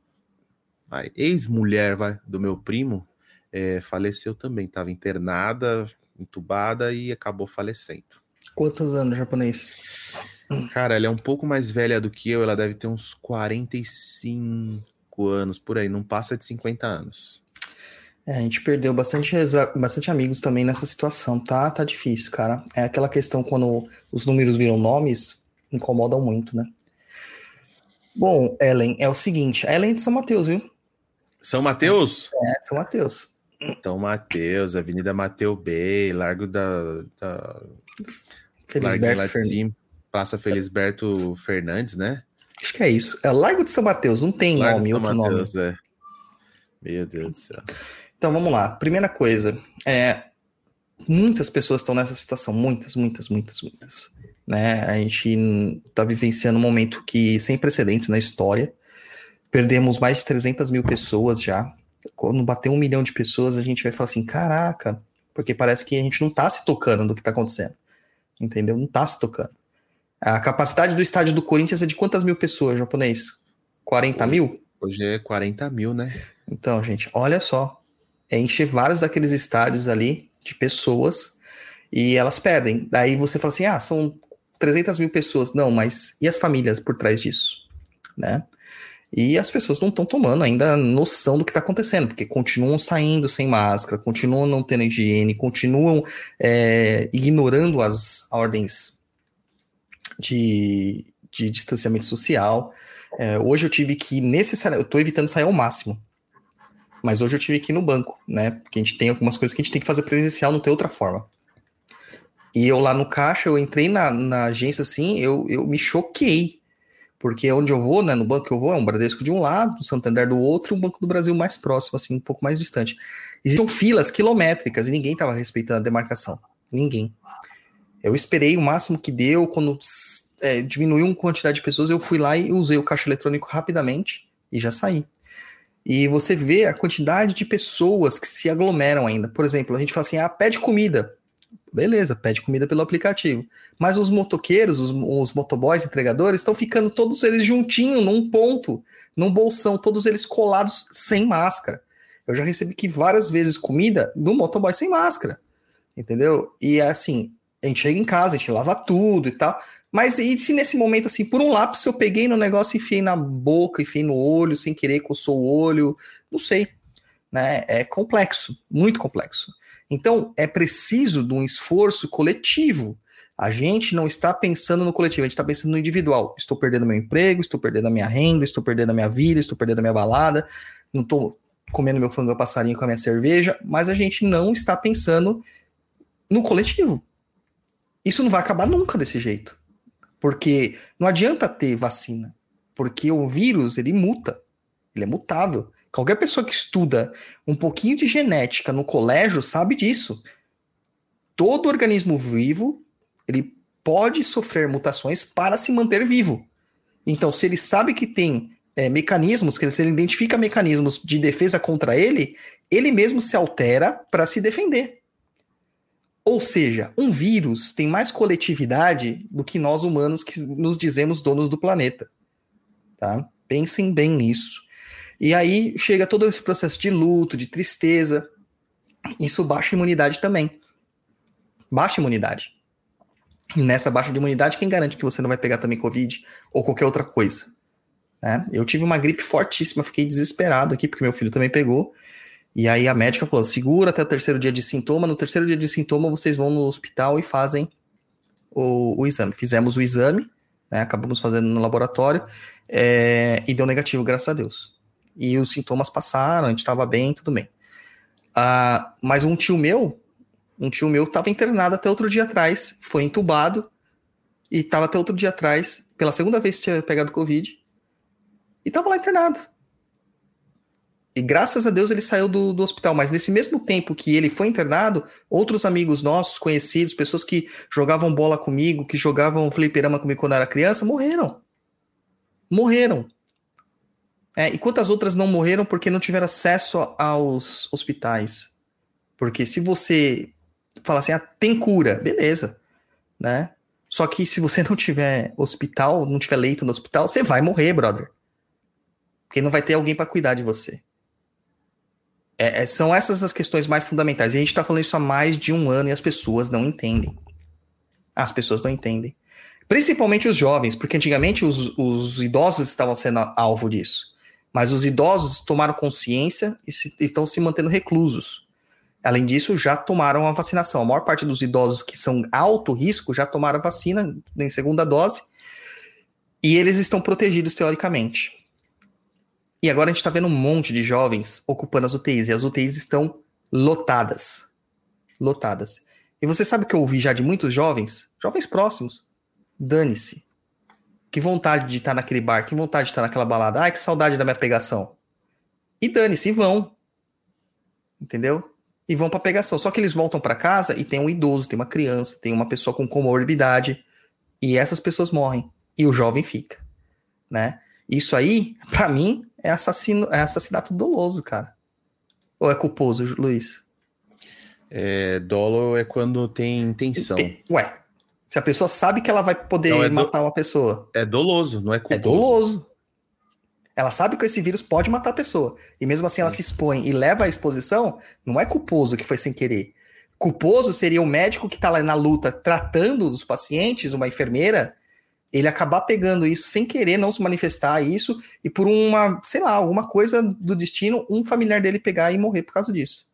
ex-mulher do meu primo é, faleceu também. Estava internada, entubada e acabou falecendo. Quantos anos japonês? Cara, ela é um pouco mais velha do que eu, ela deve ter uns 45 anos por aí, não passa de 50 anos. É, a gente perdeu bastante, bastante amigos também nessa situação, tá? Tá difícil, cara. É aquela questão quando os números viram nomes, incomodam muito, né? Bom, Ellen, é o seguinte, a Ellen é de São Mateus, viu? São Mateus? É São Mateus. São Mateus, Avenida Mateu Bey, Largo da. da Felisberto de Fernandes. Praça Felisberto Fernandes, né? Acho que é isso. É Largo de São Mateus, não tem Largo nome, outro nome. Mateus, é. Meu Deus do céu. Então vamos lá. Primeira coisa, é, muitas pessoas estão nessa situação, muitas, muitas, muitas, muitas. Né? A gente está vivenciando um momento que sem precedentes na história. Perdemos mais de 300 mil pessoas já. Quando bater um milhão de pessoas, a gente vai falar assim: caraca, porque parece que a gente não está se tocando do que está acontecendo. Entendeu? Não está se tocando. A capacidade do estádio do Corinthians é de quantas mil pessoas, japonês? 40 mil? Hoje é 40 mil, né? Então, gente, olha só. É encher vários daqueles estádios ali de pessoas e elas perdem. Daí você fala assim: ah, são 300 mil pessoas. Não, mas e as famílias por trás disso? Né? E as pessoas não estão tomando ainda noção do que está acontecendo, porque continuam saindo sem máscara, continuam não tendo higiene, continuam é, ignorando as ordens de, de distanciamento social. É, hoje eu tive que, necessariamente, eu estou evitando sair ao máximo. Mas hoje eu tive que ir no banco, né? Porque a gente tem algumas coisas que a gente tem que fazer presencial, não tem outra forma. E eu lá no caixa, eu entrei na, na agência assim, eu, eu me choquei. Porque onde eu vou, né? No banco que eu vou, é um Bradesco de um lado, um Santander do outro, um Banco do Brasil mais próximo, assim, um pouco mais distante. Existiam filas quilométricas e ninguém estava respeitando a demarcação. Ninguém. Eu esperei o máximo que deu, quando é, diminuiu uma quantidade de pessoas, eu fui lá e usei o caixa eletrônico rapidamente e já saí. E você vê a quantidade de pessoas que se aglomeram ainda. Por exemplo, a gente fala assim: ah, pede comida. Beleza, pede comida pelo aplicativo. Mas os motoqueiros, os, os motoboys, entregadores, estão ficando todos eles juntinhos num ponto, num bolsão, todos eles colados sem máscara. Eu já recebi que várias vezes comida do motoboy sem máscara. Entendeu? E assim, a gente chega em casa, a gente lava tudo e tal. Mas e se nesse momento, assim, por um lápis eu peguei no negócio e enfiei na boca, enfiei no olho, sem querer, coçou o olho, não sei. Né? É complexo, muito complexo. Então, é preciso de um esforço coletivo. A gente não está pensando no coletivo, a gente está pensando no individual. Estou perdendo meu emprego, estou perdendo a minha renda, estou perdendo a minha vida, estou perdendo a minha balada, não estou comendo meu frango a passarinho com a minha cerveja, mas a gente não está pensando no coletivo. Isso não vai acabar nunca desse jeito. Porque não adianta ter vacina, porque o vírus, ele muta, ele é mutável. Qualquer pessoa que estuda um pouquinho de genética no colégio sabe disso. Todo organismo vivo, ele pode sofrer mutações para se manter vivo. Então, se ele sabe que tem é, mecanismos, que se ele identifica mecanismos de defesa contra ele, ele mesmo se altera para se defender. Ou seja, um vírus tem mais coletividade do que nós humanos que nos dizemos donos do planeta. Tá? Pensem bem nisso. E aí chega todo esse processo de luto, de tristeza. Isso baixa a imunidade também. Baixa a imunidade. E nessa baixa de imunidade, quem garante que você não vai pegar também Covid ou qualquer outra coisa? Né? Eu tive uma gripe fortíssima, fiquei desesperado aqui, porque meu filho também pegou. E aí a médica falou: segura até o terceiro dia de sintoma. No terceiro dia de sintoma, vocês vão no hospital e fazem o, o exame. Fizemos o exame, né, acabamos fazendo no laboratório, é, e deu negativo, graças a Deus. E os sintomas passaram, a gente estava bem, tudo bem. Ah, mas um tio meu, um tio meu estava internado até outro dia atrás, foi entubado, e estava até outro dia atrás, pela segunda vez tinha pegado Covid, e estava lá internado. E graças a Deus ele saiu do, do hospital. Mas nesse mesmo tempo que ele foi internado, outros amigos nossos, conhecidos, pessoas que jogavam bola comigo, que jogavam fliperama comigo quando era criança, morreram. Morreram. É, e quantas outras não morreram porque não tiveram acesso aos hospitais? Porque se você falar assim, ah, tem cura, beleza, né? Só que se você não tiver hospital, não tiver leito no hospital, você vai morrer, brother. Porque não vai ter alguém para cuidar de você. É, é, são essas as questões mais fundamentais. E a gente está falando isso há mais de um ano e as pessoas não entendem. As pessoas não entendem. Principalmente os jovens, porque antigamente os, os idosos estavam sendo alvo disso. Mas os idosos tomaram consciência e se, estão se mantendo reclusos. Além disso, já tomaram a vacinação. A maior parte dos idosos que são alto risco já tomaram a vacina em segunda dose e eles estão protegidos teoricamente. E agora a gente está vendo um monte de jovens ocupando as UTIs, e as UTIs estão lotadas. Lotadas. E você sabe que eu ouvi já de muitos jovens, jovens próximos, dane-se. Que vontade de estar naquele bar, que vontade de estar naquela balada. Ai, que saudade da minha pegação. E dane-se, e vão. Entendeu? E vão para pegação. Só que eles voltam para casa e tem um idoso, tem uma criança, tem uma pessoa com comorbidade. E essas pessoas morrem. E o jovem fica. Né? Isso aí, para mim, é, assassino, é assassinato doloso, cara. Ou é culposo, Luiz? É, dolo é quando tem intenção. Ué, se a pessoa sabe que ela vai poder não, é matar do... uma pessoa. É doloso, não é culposo. É doloso. Ela sabe que esse vírus pode matar a pessoa. E mesmo assim ela se expõe e leva à exposição, não é culposo que foi sem querer. Culposo seria o médico que está lá na luta tratando dos pacientes, uma enfermeira, ele acabar pegando isso sem querer não se manifestar isso e por uma, sei lá, alguma coisa do destino, um familiar dele pegar e morrer por causa disso.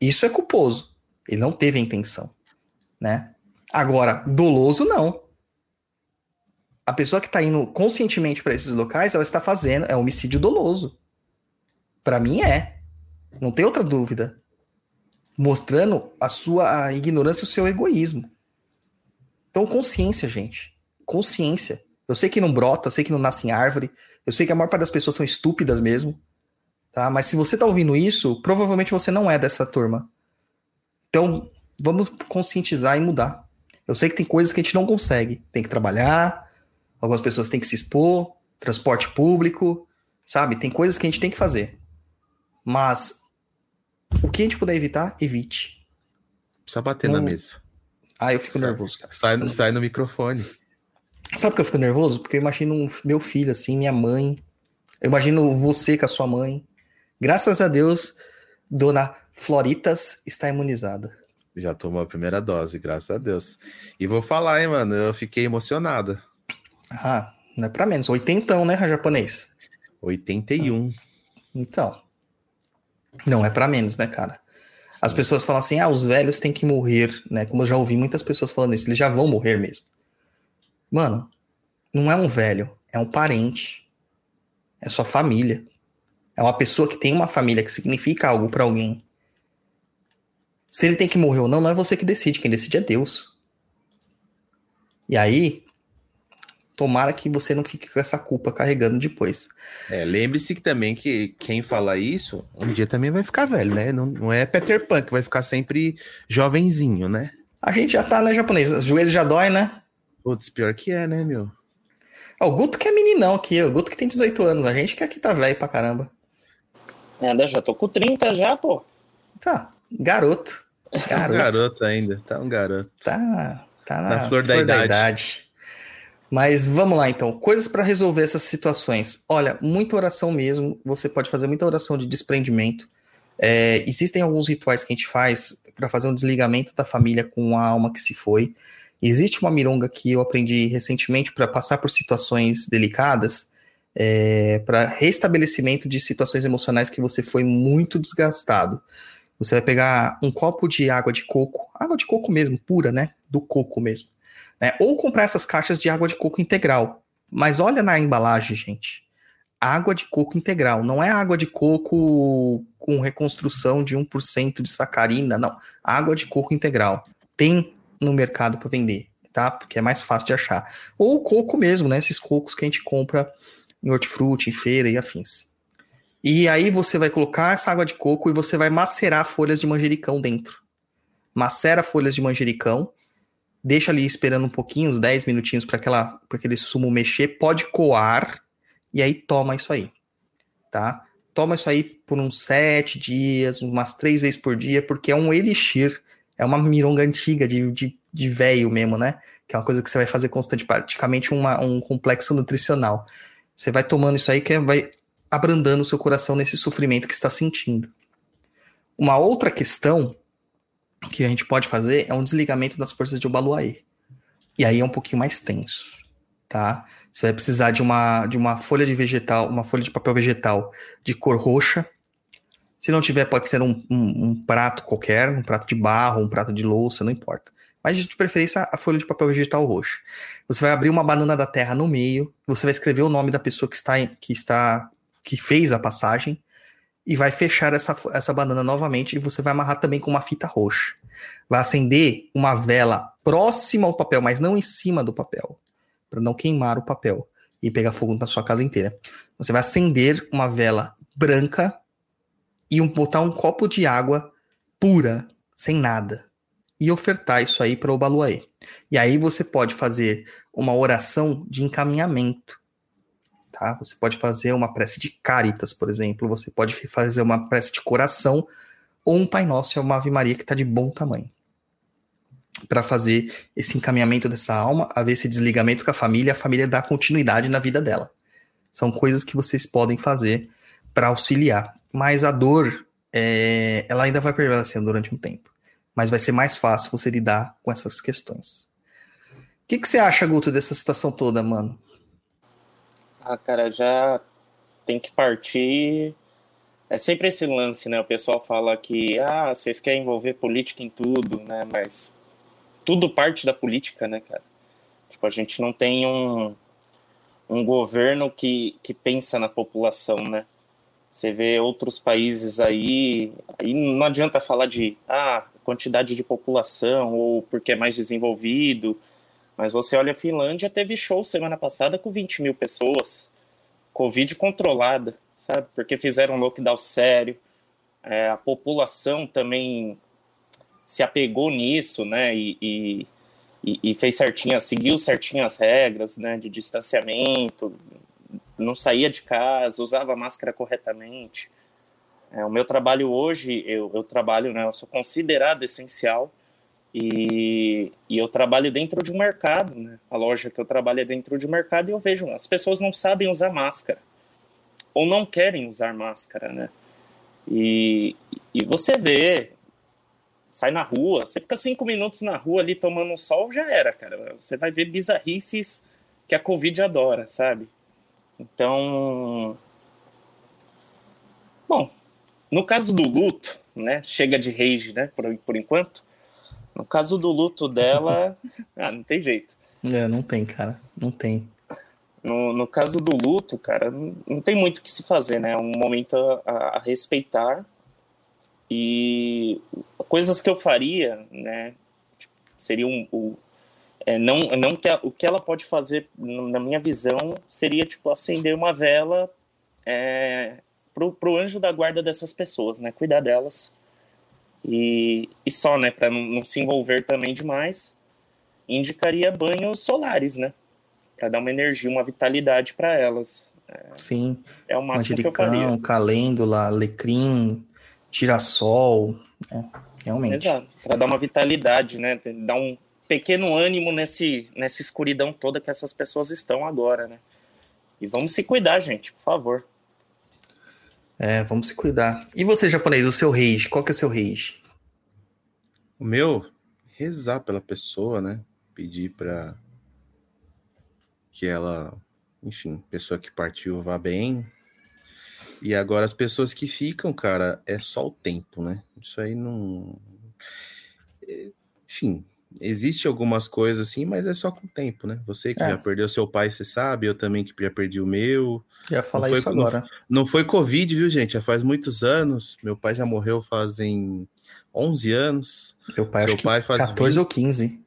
Isso é culposo. Ele não teve a intenção, né? Agora, doloso não. A pessoa que está indo conscientemente para esses locais, ela está fazendo é homicídio doloso. Para mim é. Não tem outra dúvida. Mostrando a sua ignorância e o seu egoísmo. Então, consciência, gente consciência. Eu sei que não brota, sei que não nasce em árvore, eu sei que a maior parte das pessoas são estúpidas mesmo, tá? Mas se você tá ouvindo isso, provavelmente você não é dessa turma. Então, vamos conscientizar e mudar. Eu sei que tem coisas que a gente não consegue. Tem que trabalhar, algumas pessoas têm que se expor, transporte público, sabe? Tem coisas que a gente tem que fazer. Mas o que a gente puder evitar, evite. Precisa bater não... na mesa. Ah, eu fico sai, nervoso, cara. Sai, sai no microfone. Sabe que eu fico nervoso? Porque eu imagino meu filho assim, minha mãe. Eu imagino você com a sua mãe. Graças a Deus, dona Floritas está imunizada. Já tomou a primeira dose, graças a Deus. E vou falar, hein, mano, eu fiquei emocionada. Ah, não é pra menos. Oitentão, né, japonês? 81. Então. Não é para menos, né, cara? As pessoas falam assim, ah, os velhos têm que morrer, né? Como eu já ouvi muitas pessoas falando isso, eles já vão morrer mesmo. Mano, não é um velho, é um parente. É sua família. É uma pessoa que tem uma família que significa algo para alguém. Se ele tem que morrer ou não, não é você que decide, quem decide é Deus. E aí, tomara que você não fique com essa culpa carregando depois. É, lembre-se que também que quem fala isso, um dia também vai ficar velho, né? Não, não é Peter Pan que vai ficar sempre jovenzinho, né? A gente já tá, né, japonês? O joelho já dói, né? Putz, pior que é, né, meu? É, o Guto que é meninão aqui, o Guto que tem 18 anos, a gente que aqui tá velho pra caramba. É, já tô com 30 já, pô. Tá, garoto. Garoto. garoto ainda, tá um garoto. Tá, tá na, na flor, da, flor idade. da, idade. Mas vamos lá então, coisas para resolver essas situações. Olha, muita oração mesmo, você pode fazer muita oração de desprendimento. É, existem alguns rituais que a gente faz para fazer um desligamento da família com a alma que se foi. Existe uma mironga que eu aprendi recentemente para passar por situações delicadas, é, para restabelecimento de situações emocionais que você foi muito desgastado. Você vai pegar um copo de água de coco, água de coco mesmo, pura, né? Do coco mesmo. Né? Ou comprar essas caixas de água de coco integral. Mas olha na embalagem, gente. Água de coco integral. Não é água de coco com reconstrução de 1% de sacarina, não. Água de coco integral. Tem no mercado para vender, tá? Porque é mais fácil de achar. Ou coco mesmo, né? Esses cocos que a gente compra em hortifruti, em feira e afins. E aí você vai colocar essa água de coco e você vai macerar folhas de manjericão dentro. Macera folhas de manjericão, deixa ali esperando um pouquinho, uns 10 minutinhos para aquela pra aquele sumo mexer, pode coar e aí toma isso aí, tá? Toma isso aí por uns 7 dias, umas 3 vezes por dia, porque é um elixir, é uma mironga antiga de, de, de velho mesmo, né? Que é uma coisa que você vai fazer constante, praticamente uma, um complexo nutricional. Você vai tomando isso aí que vai abrandando o seu coração nesse sofrimento que está sentindo. Uma outra questão que a gente pode fazer é um desligamento das forças de Obaluaê. E aí é um pouquinho mais tenso, tá? Você vai precisar de uma, de uma folha de vegetal, uma folha de papel vegetal de cor roxa. Se não tiver, pode ser um, um, um prato qualquer, um prato de barro, um prato de louça, não importa. Mas de preferência a folha de papel vegetal roxa. Você vai abrir uma banana da terra no meio, você vai escrever o nome da pessoa que está, que está que fez a passagem e vai fechar essa, essa banana novamente e você vai amarrar também com uma fita roxa. Vai acender uma vela próxima ao papel, mas não em cima do papel, para não queimar o papel e pegar fogo na sua casa inteira. Você vai acender uma vela branca e um, botar um copo de água pura, sem nada, e ofertar isso aí para o Baluaê. E aí você pode fazer uma oração de encaminhamento tá? Você pode fazer uma prece de caritas, por exemplo, você pode fazer uma prece de coração ou um Pai Nosso e uma Ave Maria que está de bom tamanho. Para fazer esse encaminhamento dessa alma, haver esse desligamento com a família, a família dá continuidade na vida dela. São coisas que vocês podem fazer para auxiliar. Mas a dor, é, ela ainda vai permanecendo durante um tempo. Mas vai ser mais fácil você lidar com essas questões. O que, que você acha, Guto, dessa situação toda, mano? Ah, cara, já tem que partir. É sempre esse lance, né? O pessoal fala que, ah, vocês querem envolver política em tudo, né? Mas tudo parte da política, né, cara? Tipo, a gente não tem um, um governo que, que pensa na população, né? Você vê outros países aí, aí não adianta falar de, ah, quantidade de população ou porque é mais desenvolvido, mas você olha a Finlândia, teve show semana passada com 20 mil pessoas. Covid controlada, sabe? Porque fizeram um lockdown sério. É, a população também se apegou nisso, né? E, e, e, fez certinho, seguiu certinho as regras, né? De distanciamento, não saía de casa, usava máscara corretamente. É, o meu trabalho hoje, eu, eu trabalho, né? Eu sou considerado essencial e, e, eu trabalho dentro de um mercado, né? A loja que eu trabalho é dentro de um mercado e eu vejo as pessoas não sabem usar máscara ou não querem usar máscara, né? E, e você vê, sai na rua, você fica cinco minutos na rua ali tomando um sol, já era, cara. Você vai ver bizarrices que a Covid adora, sabe? Então, bom, no caso do luto, né? Chega de rage, né? Por, por enquanto. No caso do luto dela, ah, não tem jeito. É, não tem, cara. Não tem. No, no caso do luto, cara, não, não tem muito o que se fazer, né? É um momento a, a respeitar e coisas que eu faria, né? Tipo, seria um, o, é, não, não que a, o que ela pode fazer, na minha visão, seria tipo acender uma vela é, pro, pro anjo da guarda dessas pessoas, né? Cuidar delas e, e só, né? Para não, não se envolver também demais, indicaria banhos solares, né? Para dar uma energia, uma vitalidade para elas. É, Sim. É o máximo que eu faria. calêndula, alecrim, girassol, né? realmente. Exato. Para dar uma vitalidade, né? Dar um pequeno ânimo nesse, nessa escuridão toda que essas pessoas estão agora, né? E vamos se cuidar, gente, por favor. É, vamos se cuidar. E você, japonês, o seu rage, qual que é o seu rage? O meu, rezar pela pessoa, né? Pedir para que ela, enfim, pessoa que partiu vá bem. E agora as pessoas que ficam, cara, é só o tempo, né? Isso aí não. Enfim, existe algumas coisas assim, mas é só com o tempo, né? Você que é. já perdeu seu pai, você sabe, eu também que já perdi o meu. Já falar foi, isso agora. Não, não, foi Covid, viu, gente? Já faz muitos anos. Meu pai já morreu fazem 11 anos. Meu pai, Seu acho pai que faz 14 20... ou 15.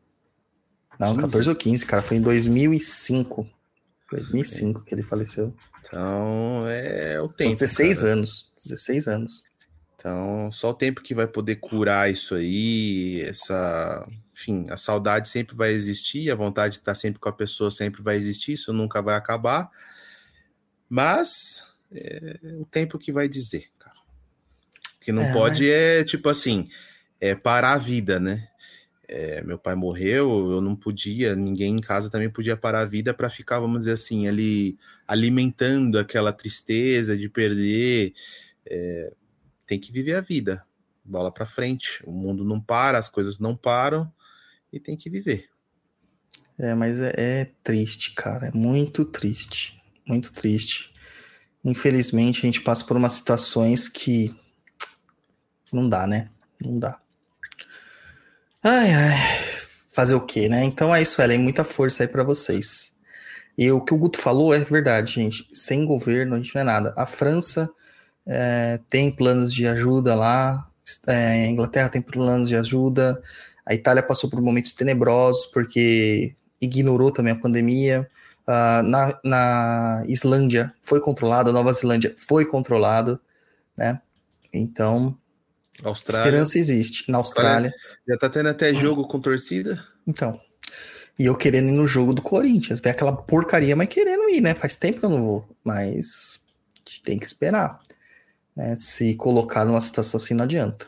Não, 15? 14 ou 15, cara. Foi em 2005. 2005 é. que ele faleceu. Então, é o tempo. 16 cara. anos. 16 anos. Então, só o tempo que vai poder curar isso aí, essa. Enfim, a saudade sempre vai existir, a vontade de estar sempre com a pessoa sempre vai existir, isso nunca vai acabar. Mas é o tempo que vai dizer, cara. O que não é, pode mas... é, tipo assim, é parar a vida, né? É, meu pai morreu, eu não podia, ninguém em casa também podia parar a vida para ficar, vamos dizer assim, ali alimentando aquela tristeza de perder. É, tem que viver a vida, bola para frente. O mundo não para, as coisas não param e tem que viver. É, mas é, é triste, cara, é muito triste, muito triste. Infelizmente a gente passa por umas situações que não dá, né? Não dá. Ai, ai. Fazer o quê, né? Então é isso, Ellen. Muita força aí para vocês. E o que o Guto falou é verdade, gente. Sem governo a gente não é nada. A França é, tem planos de ajuda lá, é, a Inglaterra tem planos de ajuda, a Itália passou por momentos tenebrosos porque ignorou também a pandemia. Uh, na, na Islândia foi controlado, a Nova Zelândia foi controlado, né? Então, Austrália. esperança existe. Na Austrália. Já tá tendo até jogo com torcida? Então. E eu querendo ir no jogo do Corinthians, ver aquela porcaria, mas querendo ir, né? Faz tempo que eu não vou, mas tem que esperar. Né? Se colocar numa situação assim não adianta.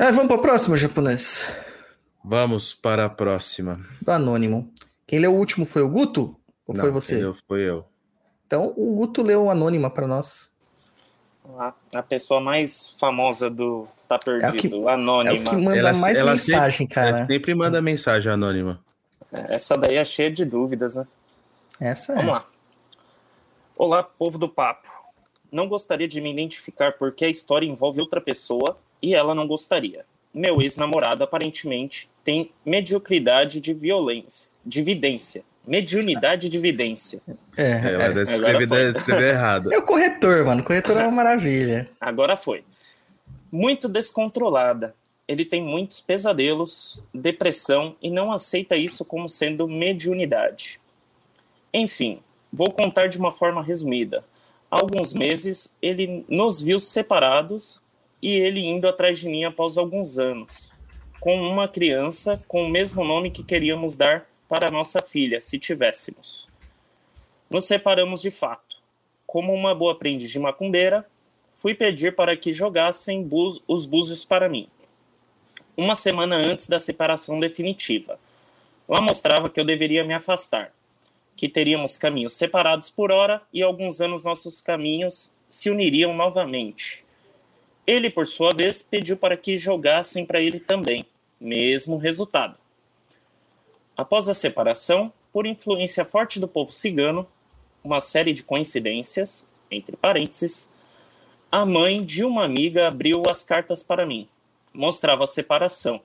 É, vamos para a próxima, japonês. Vamos para a próxima. Do Anônimo. Quem leu o último foi o Guto? Ou não, foi você? Leu, foi eu. Então o Guto leu Anônima para nós. A, a, pessoa mais famosa do Tá Perdido, é o que, Anônima. É o que manda ela, mais ela mensagem, sempre, cara. sempre manda mensagem anônima. É, essa daí é cheia de dúvidas, né? Essa Vamos é. lá. Olá, povo do papo. Não gostaria de me identificar porque a história envolve outra pessoa e ela não gostaria. Meu ex-namorado aparentemente tem mediocridade de violência, de vidência. Mediunidade de evidência. É, ela é. escreveu errado. É o corretor, mano. O corretor é uma maravilha. Agora foi. Muito descontrolada. Ele tem muitos pesadelos, depressão e não aceita isso como sendo mediunidade. Enfim, vou contar de uma forma resumida alguns meses, ele nos viu separados e ele indo atrás de mim após alguns anos, com uma criança com o mesmo nome que queríamos dar para nossa filha, se tivéssemos. Nos separamos de fato. Como uma boa aprendiz de macumbeira, fui pedir para que jogassem os búzios para mim. Uma semana antes da separação definitiva. Lá mostrava que eu deveria me afastar que teríamos caminhos separados por hora e alguns anos nossos caminhos se uniriam novamente. Ele, por sua vez, pediu para que jogassem para ele também, mesmo resultado. Após a separação, por influência forte do povo cigano, uma série de coincidências, entre parênteses, a mãe de uma amiga abriu as cartas para mim. Mostrava a separação.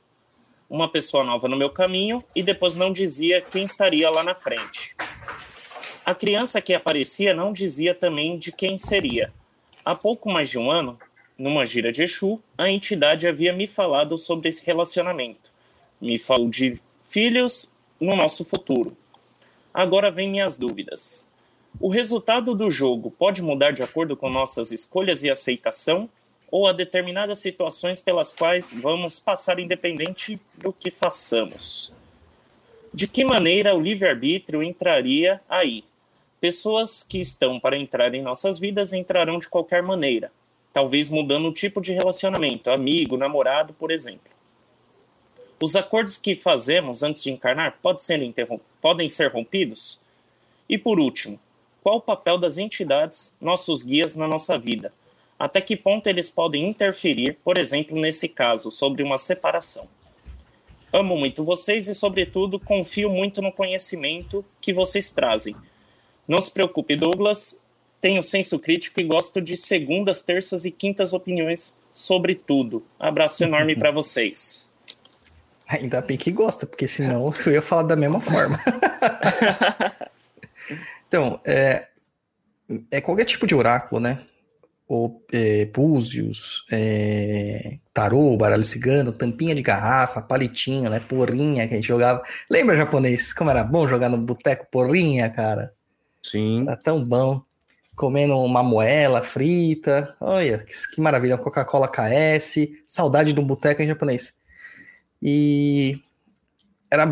uma pessoa nova no meu caminho e depois não dizia quem estaria lá na frente. A criança que aparecia não dizia também de quem seria. Há pouco mais de um ano, numa gira de Exu, a entidade havia me falado sobre esse relacionamento. Me falou de filhos no nosso futuro. Agora vem minhas dúvidas. O resultado do jogo pode mudar de acordo com nossas escolhas e aceitação, ou a determinadas situações pelas quais vamos passar independente do que façamos. De que maneira o livre-arbítrio entraria aí? Pessoas que estão para entrar em nossas vidas entrarão de qualquer maneira, talvez mudando o tipo de relacionamento, amigo, namorado, por exemplo. Os acordos que fazemos antes de encarnar podem ser, podem ser rompidos? E por último, qual o papel das entidades, nossos guias na nossa vida? Até que ponto eles podem interferir, por exemplo, nesse caso, sobre uma separação? Amo muito vocês e, sobretudo, confio muito no conhecimento que vocês trazem. Não se preocupe, Douglas. Tenho senso crítico e gosto de segundas, terças e quintas opiniões sobre tudo. Abraço enorme para vocês. Ainda bem que gosta, porque senão eu ia falar da mesma forma. então, é, é qualquer tipo de oráculo, né? ou é, búzios, é, tarô, baralho cigano, tampinha de garrafa, palitinho, né, porrinha que a gente jogava. Lembra japonês? Como era bom jogar no boteco porrinha, cara? Sim. Era tão bom. Comendo uma moela frita. Olha, que, maravilha. Coca-Cola KS. Saudade de um boteco em japonês. E era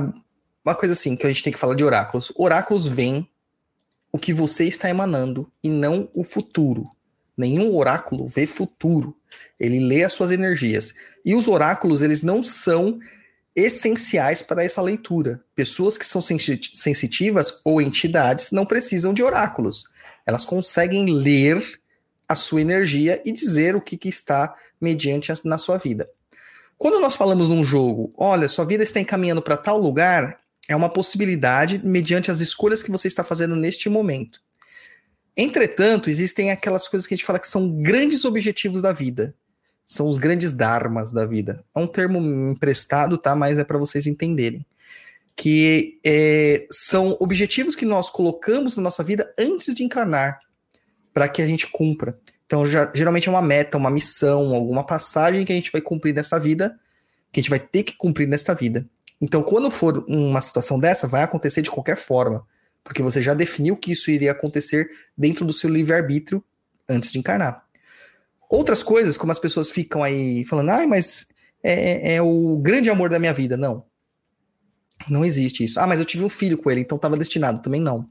uma coisa assim que a gente tem que falar de oráculos. Oráculos vêm o que você está emanando e não o futuro. Nenhum oráculo vê futuro. Ele lê as suas energias. E os oráculos, eles não são essenciais para essa leitura. Pessoas que são sensitivas ou entidades não precisam de oráculos. Elas conseguem ler a sua energia e dizer o que, que está mediante a, na sua vida. Quando nós falamos num jogo, olha, sua vida está encaminhando para tal lugar, é uma possibilidade mediante as escolhas que você está fazendo neste momento. Entretanto, existem aquelas coisas que a gente fala que são grandes objetivos da vida. São os grandes dharmas da vida. É um termo emprestado, tá? Mas é para vocês entenderem. Que é, são objetivos que nós colocamos na nossa vida antes de encarnar, para que a gente cumpra. Então, já, geralmente é uma meta, uma missão, alguma passagem que a gente vai cumprir nessa vida, que a gente vai ter que cumprir nessa vida. Então, quando for uma situação dessa, vai acontecer de qualquer forma porque você já definiu que isso iria acontecer dentro do seu livre-arbítrio antes de encarnar. Outras coisas, como as pessoas ficam aí falando, ai, mas é, é, o grande amor da minha vida. Não. Não existe isso. Ah, mas eu tive um filho com ele, então estava destinado. Também não.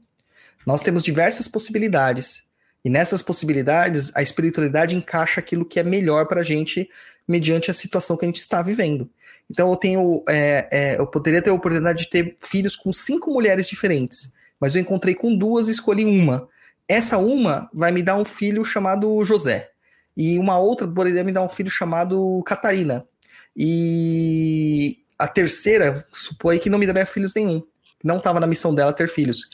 Nós temos diversas possibilidades. E nessas possibilidades, a espiritualidade encaixa aquilo que é melhor para a gente mediante a situação que a gente está vivendo. Então eu tenho, é, é, eu poderia ter a oportunidade de ter filhos com cinco mulheres diferentes mas eu encontrei com duas e escolhi uma. Essa uma vai me dar um filho chamado José. E uma outra poderia me dar um filho chamado Catarina. E a terceira, supõe que não me daria filhos nenhum. Não estava na missão dela ter filhos.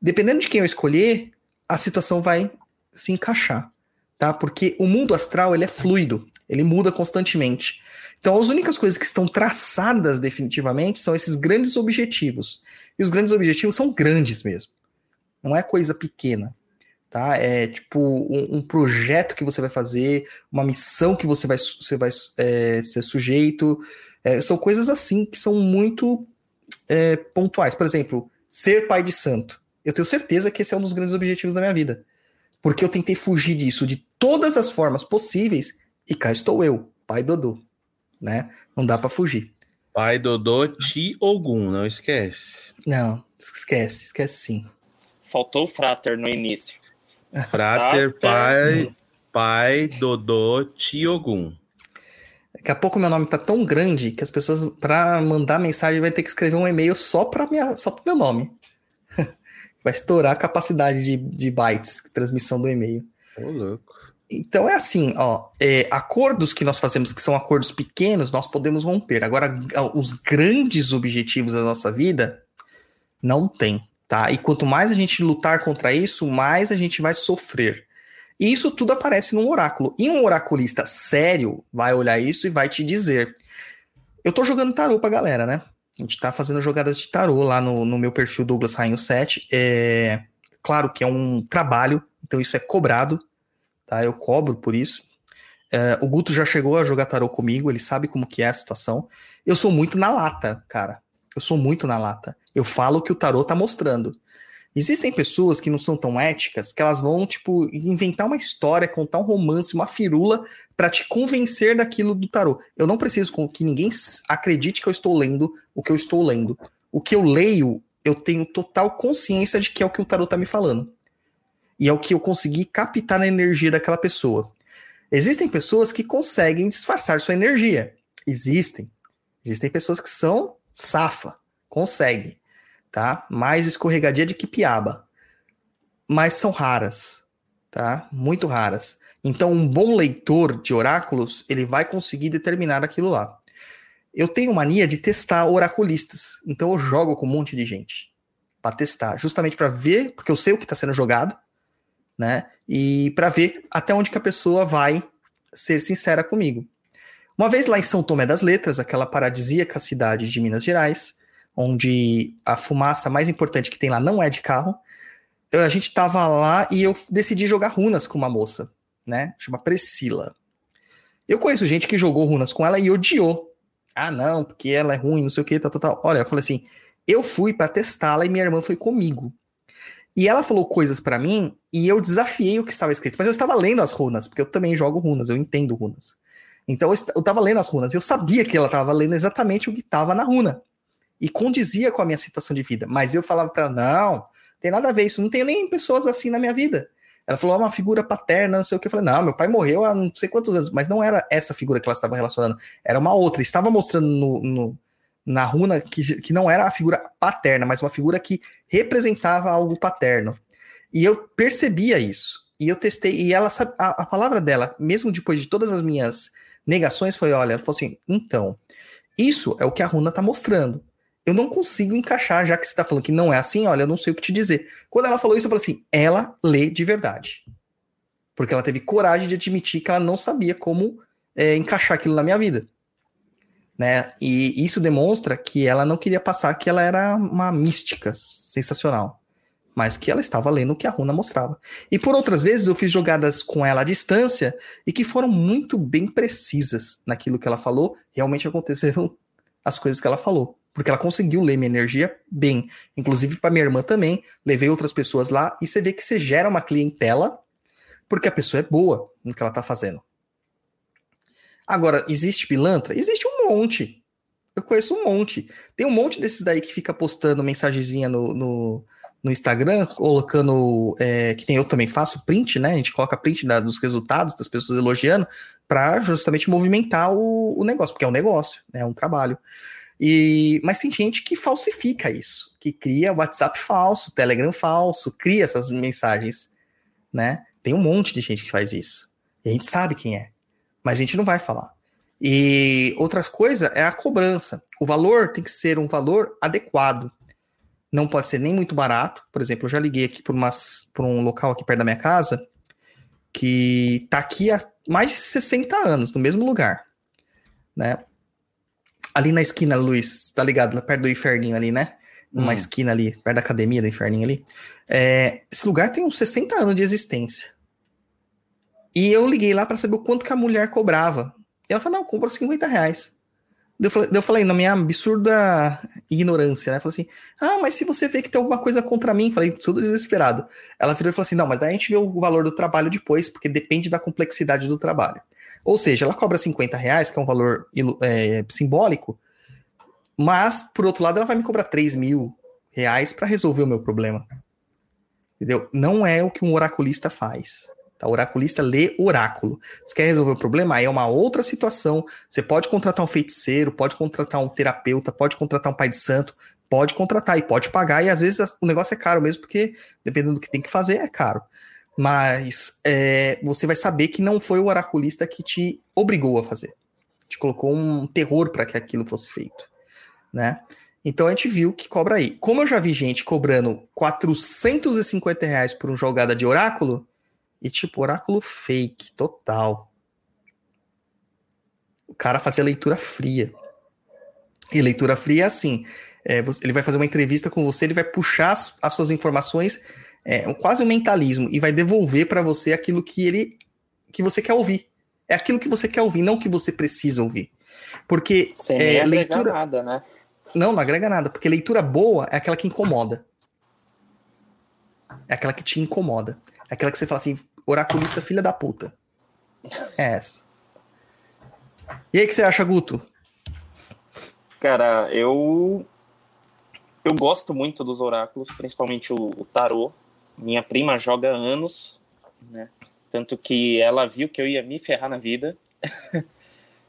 Dependendo de quem eu escolher, a situação vai se encaixar, tá? Porque o mundo astral ele é fluido, ele muda constantemente. Então, as únicas coisas que estão traçadas definitivamente são esses grandes objetivos. E os grandes objetivos são grandes mesmo. Não é coisa pequena. Tá? É tipo um, um projeto que você vai fazer, uma missão que você vai, você vai é, ser sujeito. É, são coisas assim que são muito é, pontuais. Por exemplo, ser pai de santo. Eu tenho certeza que esse é um dos grandes objetivos da minha vida. Porque eu tentei fugir disso de todas as formas possíveis e cá estou eu, pai Dodô né? Não dá para fugir. Pai Dodô Ti Ogum, não esquece. Não, esquece, esquece sim. Faltou o Frater no início. Frater, pai, pai Dodô Ti Ogum. Daqui a pouco meu nome tá tão grande que as pessoas, para mandar mensagem, vai ter que escrever um e-mail só para minha, só pro meu nome. vai estourar a capacidade de, de bytes, transmissão do e-mail. Ô, louco. Então é assim, ó, é, acordos que nós fazemos que são acordos pequenos, nós podemos romper. Agora, os grandes objetivos da nossa vida não tem, tá? E quanto mais a gente lutar contra isso, mais a gente vai sofrer. E isso tudo aparece num oráculo. E um oraculista sério vai olhar isso e vai te dizer: Eu tô jogando tarô pra galera, né? A gente tá fazendo jogadas de tarô lá no, no meu perfil Douglas Rainho 7. É, claro que é um trabalho, então isso é cobrado, tá? Eu cobro por isso. É, o Guto já chegou a jogar tarô comigo, ele sabe como que é a situação. Eu sou muito na lata, cara. Eu sou muito na lata. Eu falo o que o tarô tá mostrando. Existem pessoas que não são tão éticas que elas vão, tipo, inventar uma história, contar um romance, uma firula para te convencer daquilo do tarô. Eu não preciso que ninguém acredite que eu estou lendo o que eu estou lendo. O que eu leio, eu tenho total consciência de que é o que o tarô tá me falando. E é o que eu consegui captar na energia daquela pessoa. Existem pessoas que conseguem disfarçar sua energia. Existem. Existem pessoas que são safa, conseguem tá? Mais escorregadia de que piaba. Mas são raras, tá? Muito raras. Então, um bom leitor de oráculos, ele vai conseguir determinar aquilo lá. Eu tenho mania de testar oraculistas. Então, eu jogo com um monte de gente para testar, justamente para ver, porque eu sei o que está sendo jogado, né? E para ver até onde que a pessoa vai ser sincera comigo. Uma vez lá em São Tomé das Letras, aquela paradisíaca cidade de Minas Gerais, onde a fumaça mais importante que tem lá não é de carro. A gente tava lá e eu decidi jogar runas com uma moça, né? Chama Priscila. Eu conheço gente que jogou runas com ela e odiou. Ah, não, porque ela é ruim, não sei o que, tal, tal, tal. Olha, eu falei assim, eu fui para testá-la e minha irmã foi comigo. E ela falou coisas para mim e eu desafiei o que estava escrito. Mas eu estava lendo as runas, porque eu também jogo runas, eu entendo runas. Então eu estava lendo as runas, eu sabia que ela estava lendo exatamente o que estava na runa e condizia com a minha situação de vida. Mas eu falava para ela, não, tem nada a ver isso, não tenho nem pessoas assim na minha vida. Ela falou, é uma figura paterna, não sei o que. Eu falei, não, meu pai morreu há não sei quantos anos, mas não era essa figura que ela estava relacionando, era uma outra. Estava mostrando no, no, na runa que, que não era a figura paterna, mas uma figura que representava algo paterno. E eu percebia isso. E eu testei, e ela a, a palavra dela, mesmo depois de todas as minhas negações, foi: olha, ela falou assim, então, isso é o que a runa está mostrando eu não consigo encaixar, já que você está falando que não é assim, olha, eu não sei o que te dizer. Quando ela falou isso, eu falei assim: ela lê de verdade. Porque ela teve coragem de admitir que ela não sabia como é, encaixar aquilo na minha vida. Né? E isso demonstra que ela não queria passar que ela era uma mística sensacional. Mas que ela estava lendo o que a Runa mostrava. E por outras vezes eu fiz jogadas com ela à distância e que foram muito bem precisas naquilo que ela falou. Realmente aconteceram as coisas que ela falou porque ela conseguiu ler minha energia bem. Inclusive para minha irmã também, levei outras pessoas lá e você vê que você gera uma clientela porque a pessoa é boa no que ela tá fazendo. Agora, existe pilantra? Existe um monte. Eu conheço um monte. Tem um monte desses daí que fica postando mensagenzinha no, no, no Instagram, colocando, é, que nem eu também faço, print, né? A gente coloca print da, dos resultados das pessoas elogiando para justamente movimentar o, o negócio, porque é um negócio, né? é um trabalho. E, mas tem gente que falsifica isso, que cria WhatsApp falso, Telegram falso, cria essas mensagens, né? Tem um monte de gente que faz isso. E a gente sabe quem é, mas a gente não vai falar. E outra coisa é a cobrança. O valor tem que ser um valor adequado. Não pode ser nem muito barato. Por exemplo, eu já liguei aqui por um local aqui perto da minha casa que tá aqui há mais de 60 anos, no mesmo lugar, né? Ali na esquina, Luiz, tá ligado? Perto do inferninho ali, né? Numa hum. esquina ali, perto da academia do inferninho ali. É, esse lugar tem uns 60 anos de existência. E eu liguei lá para saber o quanto que a mulher cobrava. E ela falou, não, compra 50 reais. Eu falei, eu falei, na minha absurda ignorância, né? Falei assim, ah, mas se você vê que tem alguma coisa contra mim, falei, tudo desesperado. Ela virou e falou assim, não, mas daí a gente vê o valor do trabalho depois, porque depende da complexidade do trabalho. Ou seja, ela cobra 50 reais, que é um valor é, simbólico, mas, por outro lado, ela vai me cobrar 3 mil reais para resolver o meu problema. Entendeu? Não é o que um oraculista faz. Tá? O oraculista lê oráculo. Você quer resolver o problema? Aí é uma outra situação. Você pode contratar um feiticeiro, pode contratar um terapeuta, pode contratar um pai de santo, pode contratar e pode pagar. E às vezes o negócio é caro mesmo, porque dependendo do que tem que fazer, é caro mas é, você vai saber que não foi o oraculista que te obrigou a fazer. Te colocou um terror para que aquilo fosse feito, né? Então a gente viu que cobra aí. Como eu já vi gente cobrando 450 reais por uma jogada de oráculo, e tipo, oráculo fake, total. O cara fazia leitura fria. E leitura fria é assim: é, ele vai fazer uma entrevista com você, ele vai puxar as, as suas informações, é, quase um mentalismo, e vai devolver para você aquilo que ele que você quer ouvir. É aquilo que você quer ouvir, não que você precisa ouvir. Porque Sem é, leitura nada, né? não, não agrega nada, porque leitura boa é aquela que incomoda. É aquela que te incomoda. É aquela que você fala assim, oraculista filha da puta. É essa. E aí, o que você acha, Guto? Cara, eu eu gosto muito dos oráculos, principalmente o, o tarô. Minha prima joga anos, né? Tanto que ela viu que eu ia me ferrar na vida.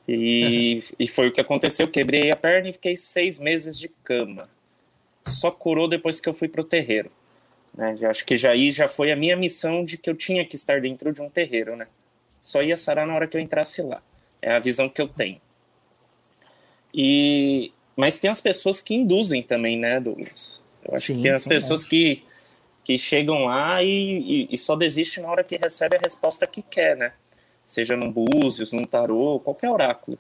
e, e foi o que aconteceu. Quebrei a perna e fiquei seis meses de cama. Só curou depois que eu fui pro terreiro. Né? Acho que já aí já foi a minha missão de que eu tinha que estar dentro de um terreiro, né? Só ia sarar na hora que eu entrasse lá. É a visão que eu tenho. E mas tem as pessoas que induzem também, né, Douglas? Eu acho Sim, que tem as pessoas que, que chegam lá e, e, e só desistem na hora que recebe a resposta que quer, né? Seja num búzios, num tarô, qualquer oráculo.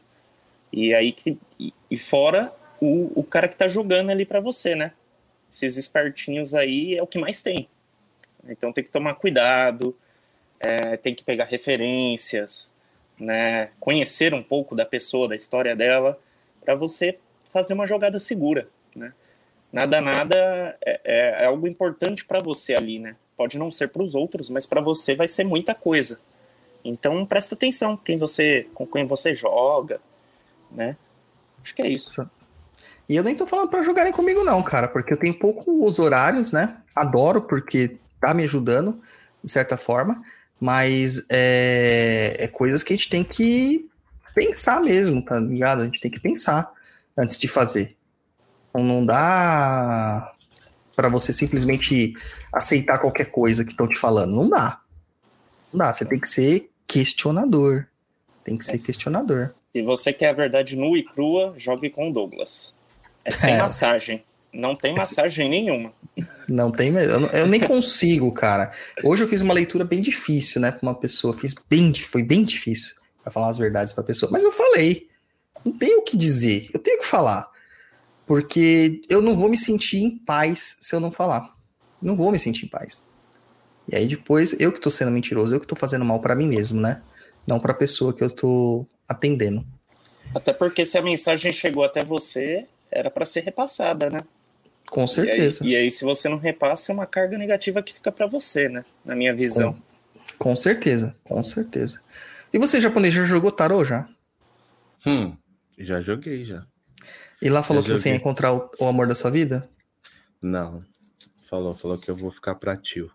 E aí que e, e fora o, o cara que tá jogando ali para você, né? Esses espertinhos aí é o que mais tem. Então tem que tomar cuidado, é, tem que pegar referências, né? Conhecer um pouco da pessoa, da história dela, para você fazer uma jogada segura, né? Nada, nada é, é- é algo importante para você ali, né? Pode não ser para os outros, mas para você vai ser muita coisa. Então presta atenção quem você, com quem você joga, né? Acho que é isso. E eu nem tô falando pra jogarem comigo, não, cara, porque eu tenho poucos horários, né? Adoro, porque tá me ajudando, de certa forma, mas é, é coisas que a gente tem que pensar mesmo, tá ligado? A gente tem que pensar antes de fazer. Então não dá pra você simplesmente aceitar qualquer coisa que estão te falando. Não dá. Não dá. Você tem que ser questionador. Tem que ser É. questionador. Se você quer a verdade nua e crua, jogue com o Douglas. É sem É. massagem. Não tem massagem nenhuma. Não tem mesmo. Eu, nem consigo, cara. Hoje eu fiz uma leitura bem difícil, né, pra uma pessoa. Fiz bem, foi bem difícil pra falar as verdades pra pessoa. Mas eu falei. Não tenho o que dizer. Eu tenho que falar. Porque eu não vou me sentir em paz se eu não falar. Não vou me sentir em paz. E aí depois, eu que tô sendo mentiroso, eu que tô fazendo mal pra mim mesmo, né? Não pra pessoa que eu tô atendendo. Até porque se a mensagem chegou até você, era para ser repassada, né? Com certeza. E aí, e aí, se você não repassa, é uma carga negativa que fica para você, né? Na minha visão. Com certeza. Com certeza. E você, japonês, já jogou tarô já? Hum, já joguei já. E lá falou Eu que você ia joguei. encontrar o, o amor da sua vida? Não. Falou, falou que eu vou ficar pra tio.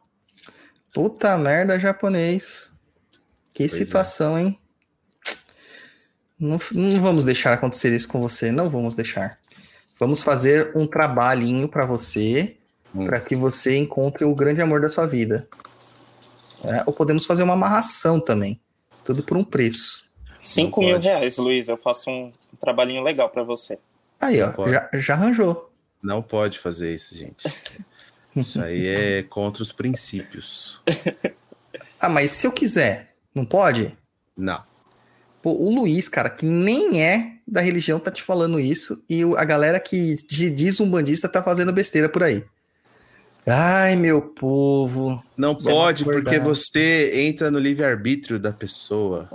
Puta merda, japonês. Que é. situação, hein? Não, não vamos deixar acontecer isso com você, não vamos deixar. Vamos fazer um trabalhinho pra você, Hum. pra que você encontre o grande amor da sua vida. É, ou podemos fazer uma amarração também. Tudo por um preço. 5 Não mil reais, Luiz. Eu faço um trabalhinho legal para você. Aí, Não ó, pode. já, já arranjou. Não pode fazer isso, gente. Isso aí é contra os princípios. Ah, mas se eu quiser, não pode? Não. Pô, o Luiz, cara, que nem é da religião, tá te falando isso, e a galera que di- diz um bandista tá fazendo besteira por aí. Ai, meu povo. Não pode, porque você entra no livre-arbítrio da pessoa.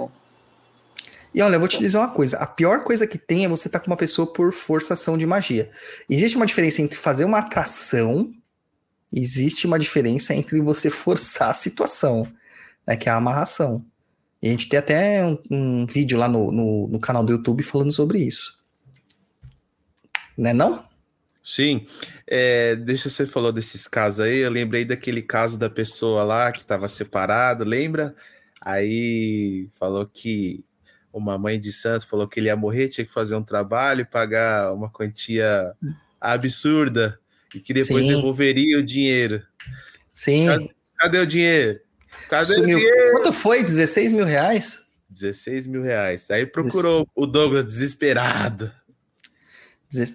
E olha, eu vou te dizer uma coisa: a pior coisa que tem é você estar com uma pessoa por forçação de magia. Existe uma diferença entre fazer uma atração, existe uma diferença entre você forçar a situação, né, que é a amarração. E a gente tem até um, um vídeo lá no, no, no canal do YouTube falando sobre isso. Né não? Sim. É, deixa você falou desses casos aí. Eu lembrei daquele caso da pessoa lá que estava separado, lembra? Aí falou que uma mãe de santo falou que ele ia morrer, tinha que fazer um trabalho e pagar uma quantia absurda e que depois Sim. devolveria o dinheiro. Sim. Cadê o dinheiro? Cadê Sumiu. dinheiro? Quanto foi? 16 mil reais? 16 mil reais. Aí procurou o Douglas desesperado.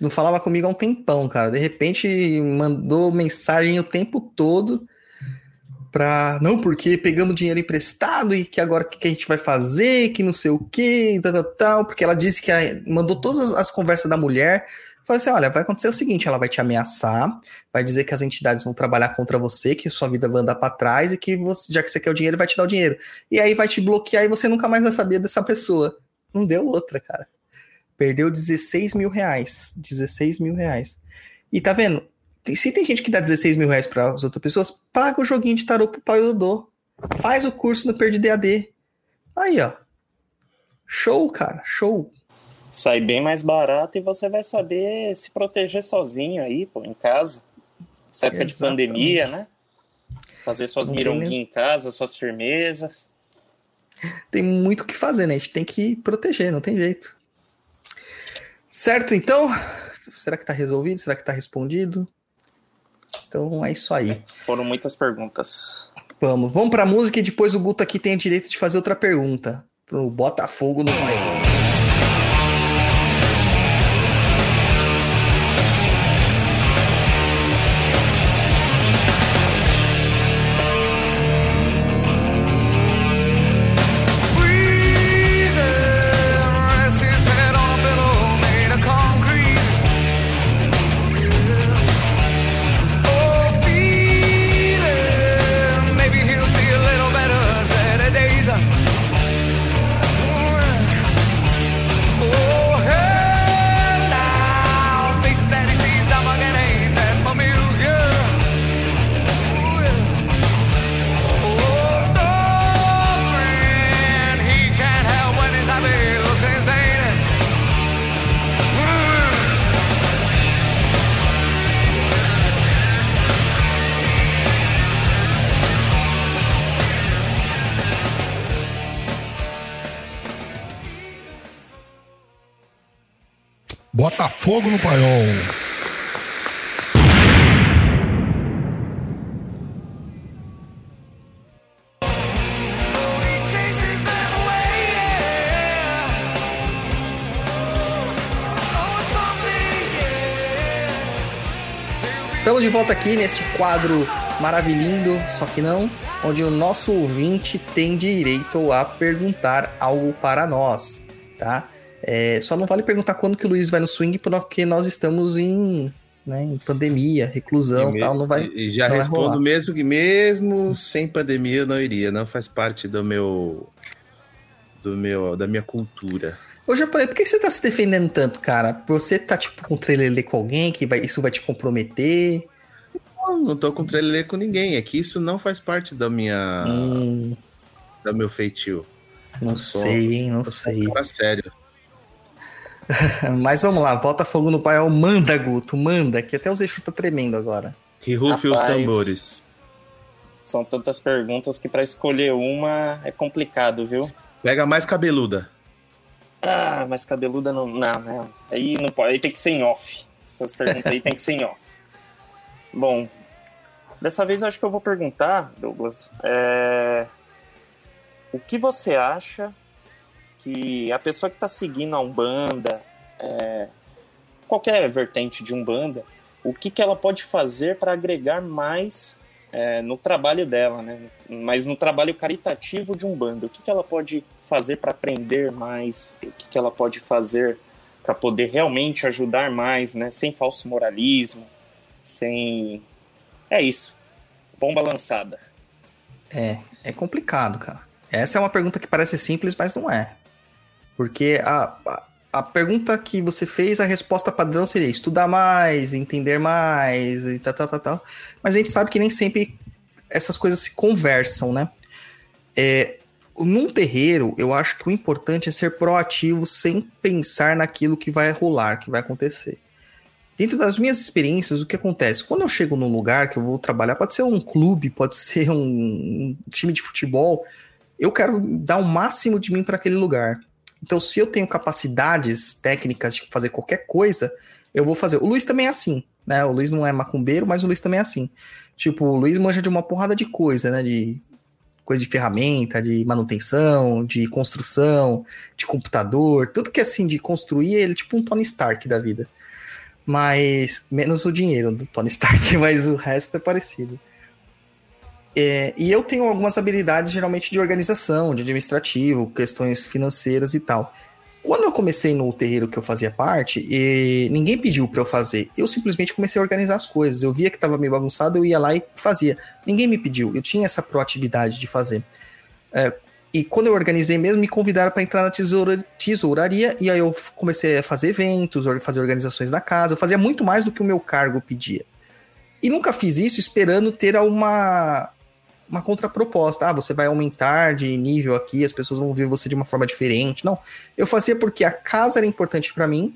Não falava comigo há um tempão, cara. De repente mandou mensagem o tempo todo. pra. Não, porque pegamos dinheiro emprestado e que agora o que, que a gente vai fazer, que não sei o que, tal, tal, tal. Porque ela disse que a- mandou todas as, as conversas da mulher. Falou assim: olha, vai acontecer o seguinte: ela vai te ameaçar, vai dizer que as entidades vão trabalhar contra você, que sua vida vai andar pra trás e que você, já que você quer o dinheiro, vai te dar o dinheiro. E aí vai te bloquear e você nunca mais vai saber dessa pessoa. Não deu outra, cara. Perdeu 16 mil reais. 16 mil reais. E tá vendo? Se tem gente que dá 16 mil reais para as outras pessoas, paga o joguinho de tarô pro pai do Dodô. Faz o curso no Perdido EAD. Aí, ó. Show, cara. Show. Sai bem mais barato e você vai saber se proteger sozinho aí, pô, em casa. Essa época de Exatamente. pandemia, né? Fazer suas mironguinhas nem- em casa, suas firmezas. Tem muito o que fazer, né? A gente tem que proteger, não tem jeito. Certo, então? Será que tá resolvido? Será que tá respondido? Então é isso aí. Foram muitas perguntas. Vamos, vamos pra música e depois o Guto aqui tem o direito de fazer outra pergunta. Pro Botafogo no Maior. Fogo no paiol. Estamos de volta aqui nesse quadro maravilhindo, só que não, onde o nosso ouvinte tem direito a perguntar algo para nós, tá? É, só não vale perguntar quando que o Luiz vai no swing, porque nós estamos em, né, em pandemia, reclusão E tal, não vai... e já vai respondo rolar. mesmo que mesmo sem pandemia eu não iria, não faz parte do meu do meu da minha cultura. Ô, Japonês, por que você tá se defendendo tanto, cara? Você tá, tipo, com trelelê com alguém, que vai, isso vai te comprometer? Não, não tô com trelelê com ninguém, é que isso não faz parte da minha Hum, do meu feitio. não sou- sei, hein, não Eu sou sei. um sério. Mas vamos lá, volta fogo no paiol, manda, Guto, manda, que até o Zexu tá tremendo agora. Que rufe os tambores. São tantas perguntas que para escolher uma é complicado, viu? Pega mais cabeluda. Ah, mas cabeluda não. Não, não. Aí não pode. Aí tem que ser em off. Essas perguntas aí tem que ser em off. Bom, dessa vez eu acho que eu vou perguntar, Douglas, é, o que você acha que a pessoa que está seguindo a Umbanda, é, qualquer vertente de Umbanda, o que, que ela pode fazer para agregar mais é, no trabalho dela, né? Mas no trabalho caritativo de Umbanda, o que, que ela pode fazer para aprender mais? O que, que ela pode fazer para poder realmente ajudar mais, né? Sem falso moralismo, sem. É isso. Bomba lançada. É, é complicado, cara. Essa é uma pergunta que parece simples, mas não é. Porque a, a, a pergunta que você fez, a resposta padrão seria estudar mais, entender mais e tal, tal, tal, tal. Mas a gente sabe que nem sempre essas coisas se conversam, né? É, num terreiro, eu acho que o importante é ser proativo sem pensar naquilo que vai rolar, que vai acontecer. Dentro das minhas experiências, o que acontece? Quando eu chego num lugar que eu vou trabalhar, pode ser um clube, pode ser um, um time de futebol, eu quero dar o máximo de mim para aquele lugar. Então, se eu tenho capacidades técnicas de fazer qualquer coisa, eu vou fazer. O Luiz também é assim, né? O Luiz não é macumbeiro, mas o Luiz também é assim. Tipo, o Luiz manja de uma porrada de coisa, né? De coisa de ferramenta, de manutenção, de construção, de computador, tudo que é assim de construir, ele é tipo um Tony Stark da vida. Mas menos o dinheiro do Tony Stark, mas o resto é parecido. É, e eu tenho algumas habilidades, geralmente, de organização, de administrativo, questões financeiras e tal. Quando eu comecei no terreiro que eu fazia parte, ninguém pediu para eu fazer. Eu simplesmente comecei a organizar as coisas. Eu via que estava meio bagunçado, eu ia lá e fazia. Ninguém me pediu. Eu tinha essa proatividade de fazer. É, e quando eu organizei mesmo, me convidaram para entrar na tesoura, tesouraria. E aí eu comecei a fazer eventos, fazer organizações da casa. Eu fazia muito mais do que o meu cargo pedia. E nunca fiz isso esperando ter uma, uma contraproposta. Ah, você vai aumentar de nível aqui, as pessoas vão ver você de uma forma diferente. Não. Eu fazia porque a casa era importante para mim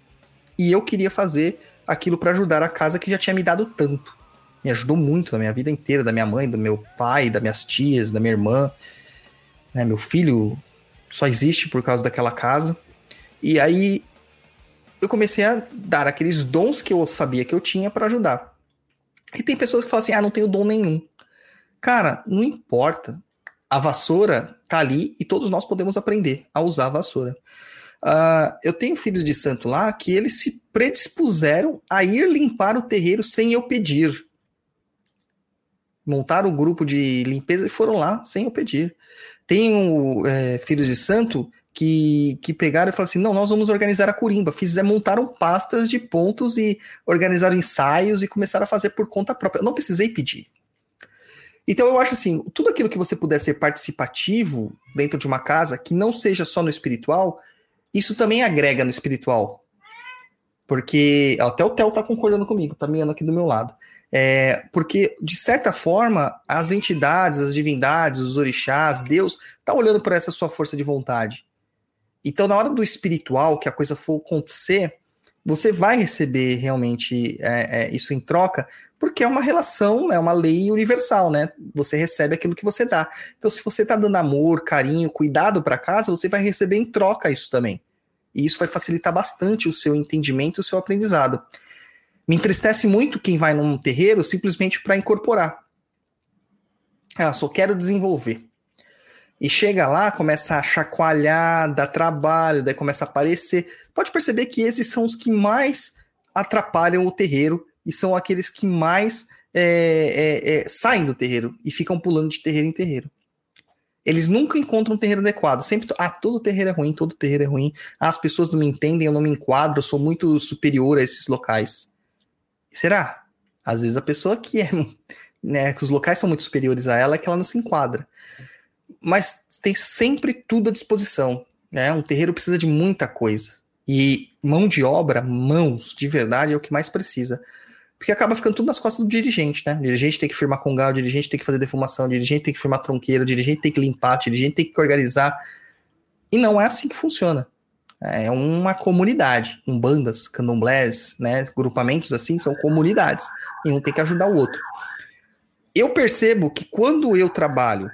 e eu queria fazer aquilo para ajudar a casa que já tinha me dado tanto. Me ajudou muito na minha vida inteira, da minha mãe, do meu pai, das minhas tias, da minha irmã. Né, meu filho só existe por causa daquela casa. E aí eu comecei a dar aqueles dons que eu sabia que eu tinha para ajudar. E tem pessoas que falam assim: ah, não tenho dom nenhum. Cara, não importa. A vassoura tá ali e todos nós podemos aprender a usar a vassoura. Ah, eu tenho filhos de santo lá que eles se predispuseram a ir limpar o terreiro sem eu pedir. Montaram o grupo de limpeza e foram lá sem eu pedir. Tenho é, filhos de santo que, que pegaram e falaram assim: não, nós vamos organizar a curimba. Fizeram, montaram pastas de pontos e organizaram ensaios e começaram a fazer por conta própria. Eu não precisei pedir. Então eu acho assim, tudo aquilo que você puder ser participativo dentro de uma casa, que não seja só no espiritual, isso também agrega no espiritual. Porque até o Theo tá concordando comigo, tá mirando aqui do meu lado. É, porque, de certa forma, as entidades, as divindades, os orixás, Deus, tá olhando para essa sua força de vontade. Então, na hora do espiritual, que a coisa for acontecer, você vai receber realmente é, é, isso em troca, porque é uma relação, é uma lei universal, né? Você recebe aquilo que você dá. Então, se você tá dando amor, carinho, cuidado para casa, você vai receber em troca isso também. E isso vai facilitar bastante o seu entendimento o seu aprendizado. Me entristece muito quem vai num terreiro simplesmente para incorporar. Ah, só quero desenvolver. E chega lá, começa a chacoalhar, dá trabalho, daí começa a aparecer. Pode perceber que esses são os que mais atrapalham o terreiro e são aqueles que mais é, é, é, saem do terreiro e ficam pulando de terreiro em terreiro. Eles nunca encontram um terreiro adequado. Sempre, ah, todo terreiro é ruim, todo terreiro é ruim. Ah, as pessoas não me entendem, eu não me enquadro, eu sou muito superior a esses locais. Será? Às vezes a pessoa que é, né, que os locais são muito superiores a ela, é que ela não se enquadra. Mas tem sempre tudo à disposição. Né? Um terreiro precisa de muita coisa. E mão de obra, mãos, de verdade, é o que mais precisa. Porque acaba ficando tudo nas costas do dirigente, né? O dirigente tem que firmar congal, o dirigente tem que fazer defumação, o dirigente tem que firmar tronqueira, o dirigente tem que limpar, o dirigente tem que organizar. E não é assim que funciona. É uma comunidade. Umbandas, candomblés, né? Grupamentos assim são comunidades. E um tem que ajudar o outro. Eu percebo que quando eu trabalho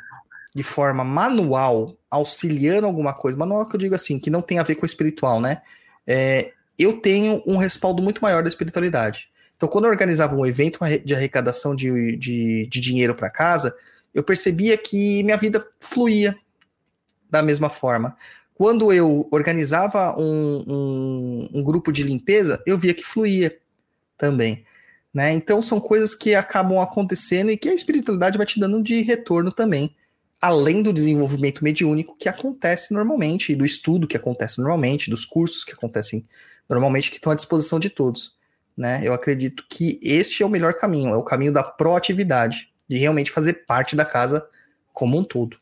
de forma manual, auxiliando alguma coisa, manual que eu digo assim, que não tem a ver com espiritual, né? É, eu tenho um respaldo muito maior da espiritualidade. Então, quando eu organizava um evento de arrecadação de, de, de dinheiro para casa, eu percebia que minha vida fluía da mesma forma. Quando eu organizava um, um, um grupo de limpeza, eu via que fluía também. Né? Então, são coisas que acabam acontecendo e que a espiritualidade vai te dando de retorno também além do desenvolvimento mediúnico que acontece normalmente, e do estudo que acontece normalmente, dos cursos que acontecem normalmente, que estão à disposição de todos. Né? Eu acredito que este é o melhor caminho, é o caminho da proatividade, de realmente fazer parte da casa como um todo.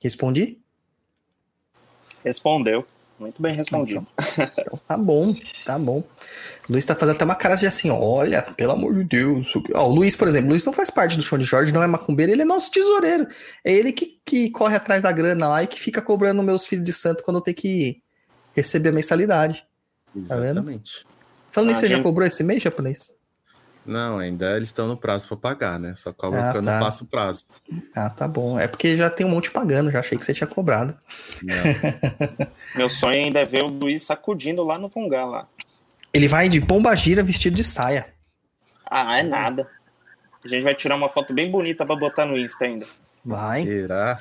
Respondi? Respondeu. Muito bem respondido. Então, tá bom, tá bom. O Luiz tá fazendo até uma cara de assim, olha, pelo amor de Deus. Ó, o Luiz, por exemplo, o Luiz não faz parte do show de Jorge, não é macumbeiro, ele é nosso tesoureiro. É ele que, que corre atrás da grana lá e que fica cobrando meus filhos de santo quando eu tenho que receber a mensalidade. Tá vendo? Exatamente. Falando nisso, Ah, você já cobrou esse mês, japonês? Não, ainda eles estão no prazo para pagar, né? Só cobra Ah, eu tá. não passo o prazo. Ah, tá bom. É porque já tem um monte pagando, já achei que você tinha cobrado. Não. Meu sonho ainda é ver o Luiz sacudindo lá no Fungá lá. Ele vai de pomba gira vestido de saia. Ah, é nada. A gente vai tirar uma foto bem bonita pra botar no Insta ainda. Vai. Será?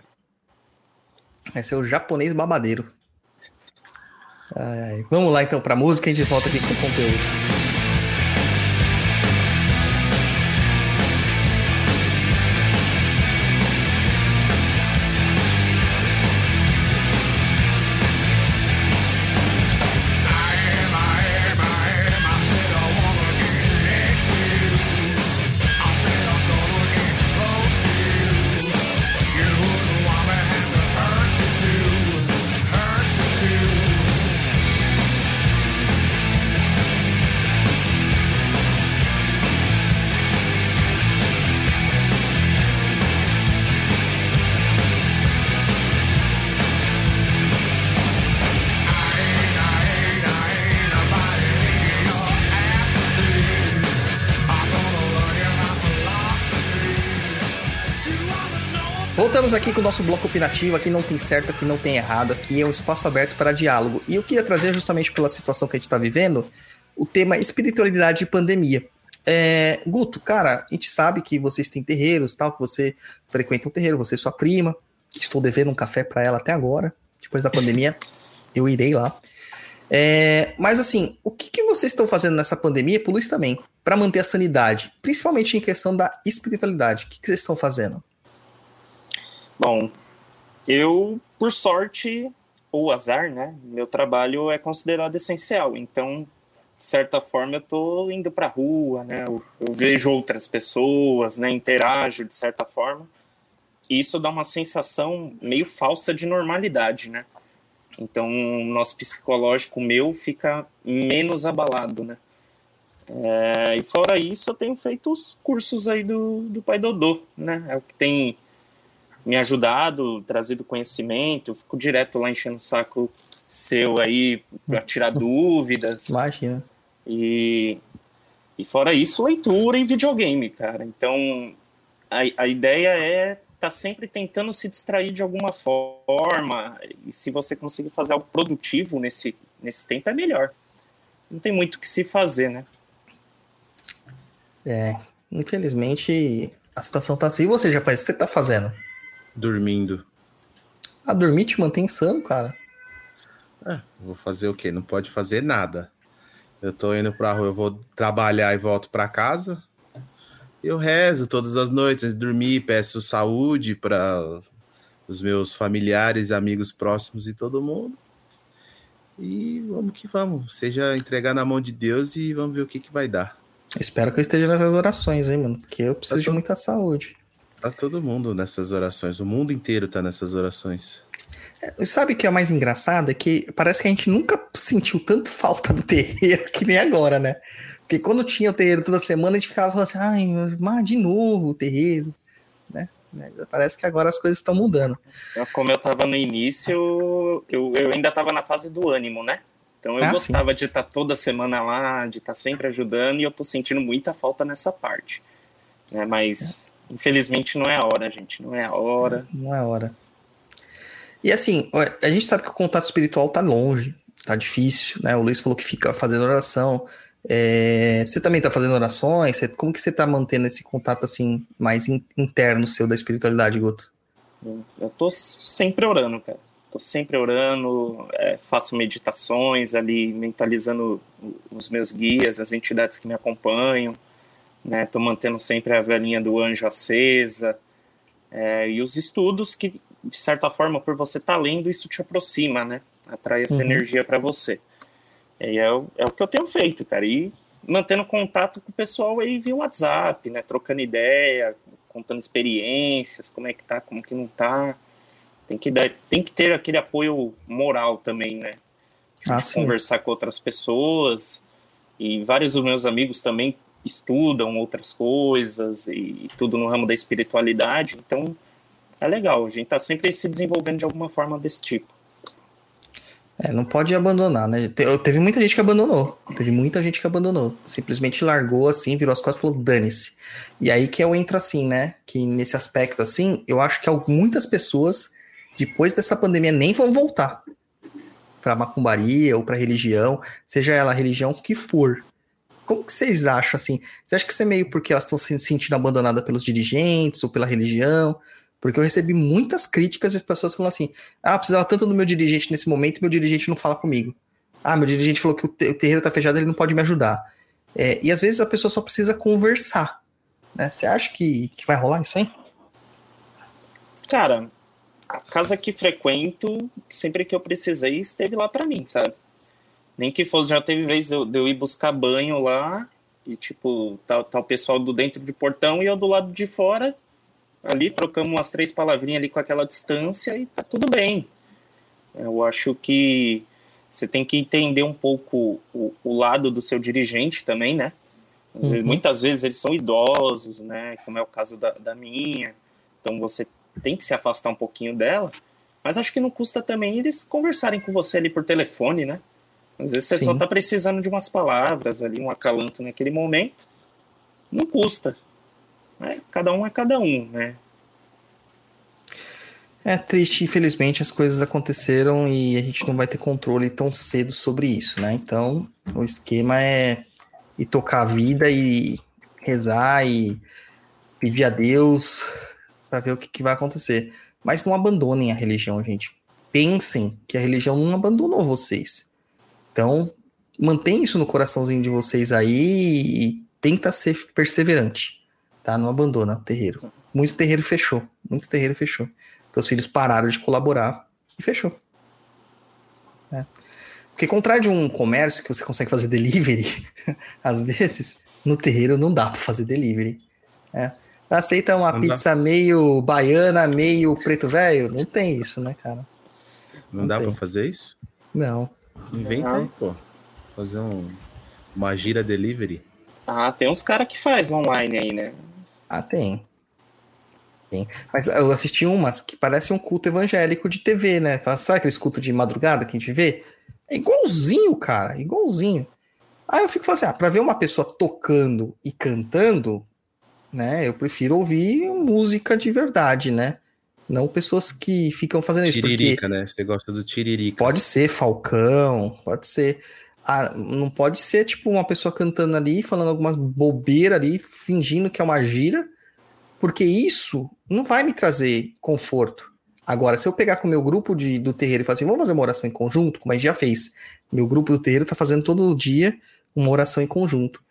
Vai ser o japonês babadeiro. Ai, ai. Vamos lá então pra música e a gente volta aqui com o conteúdo. Voltamos aqui com o nosso bloco opinativo. Aqui não tem certo, aqui não tem errado. Aqui é um espaço aberto para diálogo. E eu queria trazer, justamente pela situação que a gente está vivendo, o tema espiritualidade e pandemia. É, Guto, cara, a gente sabe que vocês têm terreiros, tal, que você frequenta um terreiro, você e sua prima. Estou devendo um café para ela até agora. Depois da pandemia, eu irei lá. É, mas assim, o que, que vocês estão fazendo nessa pandemia, por Luiz também, para manter a sanidade, principalmente em questão da espiritualidade? O que, que vocês estão fazendo? Bom, eu, por sorte ou azar, né? Meu trabalho é considerado essencial. Então, de certa forma, eu tô indo pra rua, né? Eu, eu vejo outras pessoas, né? Interajo de certa forma. E isso dá uma sensação meio falsa de normalidade, né? Então, o nosso psicológico meu fica menos abalado, né? É, e fora isso, eu tenho feito os cursos aí do, do Pai Dodô, né? É o que tem me ajudado, trazido conhecimento. Eu fico direto lá enchendo o saco seu aí para tirar dúvidas. Imagina. E, e fora isso, leitura e videogame, cara. Então, a, a ideia é estar tá sempre tentando se distrair de alguma forma. E se você conseguir fazer algo produtivo nesse, nesse tempo, é melhor. Não tem muito o que se fazer, né? É, infelizmente a situação tá assim. E você, rapaz, o que você tá fazendo? Dormindo. A dormir te mantém sano, cara. É, vou fazer o quê? Não pode fazer nada. Eu tô indo pra rua, eu vou trabalhar e volto pra casa. Eu rezo todas as noites antes de dormir, peço saúde para os meus familiares, amigos próximos e todo mundo. E vamos que vamos. Seja entregar na mão de Deus e vamos ver o que, que vai dar. Espero que eu esteja nessas orações, hein, mano? Porque eu preciso Tá de todo- muita saúde. Tá todo mundo nessas orações. O mundo inteiro tá nessas orações. E Sabe o que é mais engraçado? É que parece que a gente nunca sentiu tanto falta do terreiro que nem agora, né? Porque quando tinha o terreiro toda semana, a gente ficava falando assim, ai, mas de novo o terreiro, né? Parece que agora as coisas estão mudando. Como eu tava no início, eu, eu ainda tava na fase do ânimo, né? Então eu Ah, gostava de estar toda semana lá, de estar sempre ajudando, e eu tô sentindo muita falta nessa parte. Né? Mas, infelizmente, não é a hora, gente. Não é a hora. Não é hora. E assim, a gente sabe que o contato espiritual tá longe, tá difícil, né? O Luiz falou que fica fazendo oração. É, você também tá fazendo orações? Você- como que você tá mantendo esse contato assim mais in- interno seu da espiritualidade, Guto? Eu tô sempre orando, cara. Tô sempre orando, é, faço meditações ali, mentalizando os meus guias, as entidades que me acompanham, né? Tô mantendo sempre a velhinha do anjo acesa. é, e os estudos que, de certa forma, por você estar lendo, isso te aproxima, né? Atrai essa Uhum. energia para você. E é, o- é o que eu tenho feito, cara. E mantendo contato com o pessoal aí via WhatsApp, né? Trocando ideia, contando experiências, como é que tá, como que não tá. Tem que, dar, tem que ter aquele apoio moral também, né? Ah, conversar com outras pessoas. E vários dos meus amigos também estudam outras coisas e tudo no ramo da espiritualidade. Então, é legal. A gente tá sempre se desenvolvendo de alguma forma desse tipo. É, não pode abandonar, né? Te- Teve muita gente que abandonou. Teve muita gente que abandonou. Simplesmente largou assim, virou as costas e falou, dane-se. E aí que eu entro assim, né? Que nesse aspecto assim, eu acho que muitas pessoas, depois dessa pandemia, nem vão voltar pra macumbaria ou pra religião, seja ela a religião que for. Como que vocês acham assim? Você acha que isso é meio porque elas estão se sentindo abandonadas pelos dirigentes ou pela religião? Porque eu recebi muitas críticas de pessoas falando assim: ah, precisava tanto do meu dirigente nesse momento e meu dirigente não fala comigo. Ah, meu dirigente falou que o, te- o terreiro tá fechado, ele não pode me ajudar. É, e às vezes a pessoa só precisa conversar. Né? Você acha que, que vai rolar isso aí? Cara, a casa que frequento, sempre que eu precisei, esteve lá pra mim, sabe? Nem que fosse, já teve vez eu- de eu ir buscar banho lá e, tipo, tá, tá o pessoal do dentro de portão e eu do lado de fora, ali, trocamos umas três palavrinhas ali com aquela distância e tá tudo bem. Eu acho que você tem que entender um pouco o, o lado do seu dirigente também, né? Às vezes- Uhum. muitas vezes eles são idosos, né? Como é o caso da, da minha. Então você tem que se afastar um pouquinho dela. Mas acho que não custa também eles conversarem com você ali por telefone, né? Às vezes você Sim. só tá precisando de umas palavras ali, um acalanto naquele momento. Não custa. Né? Cada um é cada um, né? É triste, infelizmente, as coisas aconteceram e a gente não vai ter controle tão cedo sobre isso, né? Então, o esquema é ir tocar a vida e rezar e pedir a Deus para ver o que, que vai acontecer. Mas não abandonem a religião, gente. Pensem que a religião não abandonou vocês. Então, mantém isso no coraçãozinho de vocês aí e tenta ser perseverante, tá? Não abandona o terreiro. Muito terreiro fechou, muitos terreiro fechou. Porque os filhos pararam de colaborar e fechou. né? Porque, contrário de um comércio que você consegue fazer delivery, às vezes, no terreiro não dá para fazer delivery. né? Aceita uma Não dá. pizza meio baiana, meio preto velho? Não tem isso, né, cara? Não, Não dá pra fazer isso? Não. Inventa aí, pô. Fazer um, uma gira delivery. Ah, tem uns caras que faz online aí, né? Ah, tem. Tem. Mas eu assisti umas que parece um culto evangélico de TV, né? Sabe aqueles cultos de madrugada que a gente vê? É igualzinho, cara, igualzinho. Aí eu fico falando assim, ah, pra ver uma pessoa tocando e cantando, né? Eu prefiro ouvir música de verdade, né? Não pessoas que ficam fazendo isso. Porque Tiririca, né? Você gosta do tiririca. Pode ser Falcão, pode ser. Ah, não pode ser tipo uma pessoa cantando ali, falando algumas bobeiras ali, fingindo que é uma gira, porque isso não vai me trazer conforto. Agora, se eu pegar com o meu grupo de, do terreiro e falar assim, vamos fazer uma oração em conjunto, como a gente já fez. Meu grupo do terreiro tá fazendo todo dia uma oração em conjunto,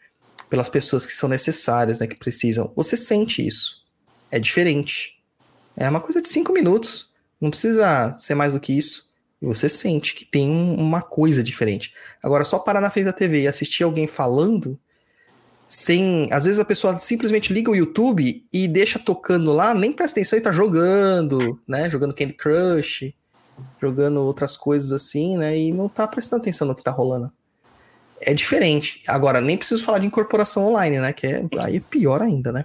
pelas pessoas que são necessárias, né, que precisam. Você sente isso. É diferente. É uma coisa de cinco minutos. Não precisa ser mais do que isso. E você sente que tem um- uma coisa diferente. Agora, só parar na frente da TV e assistir alguém falando, sem. Às vezes a pessoa simplesmente liga o YouTube e deixa tocando lá, nem presta atenção e tá jogando, né? Jogando Candy Crush, jogando outras coisas assim, né? E não tá prestando atenção no que tá rolando. É diferente. Agora, nem preciso falar de incorporação online, né? Que é, aí é pior ainda, né?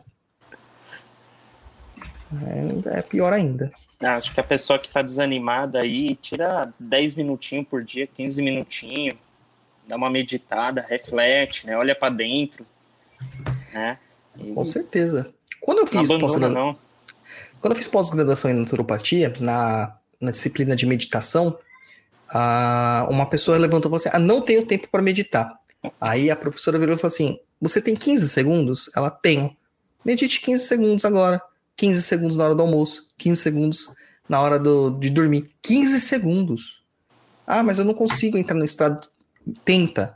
É, é pior ainda. Ah, Acho que a pessoa que tá desanimada aí, tira 10 minutinhos por dia, 15 minutinhos, dá uma meditada, reflete, né? Olha pra dentro, né? E Com certeza. Quando eu fiz pós-graduação. Quando eu fiz pós-graduação em naturopatia, na, na disciplina de meditação, ah, uma pessoa levantou e falou assim: Ah, não tenho tempo para meditar. Aí a professora virou e falou assim: Você tem 15 segundos? Ela tem. Medite 15 segundos agora. 15 segundos na hora do almoço. 15 segundos na hora do, de dormir. 15 segundos. Ah, mas eu não consigo entrar no estado. Tenta.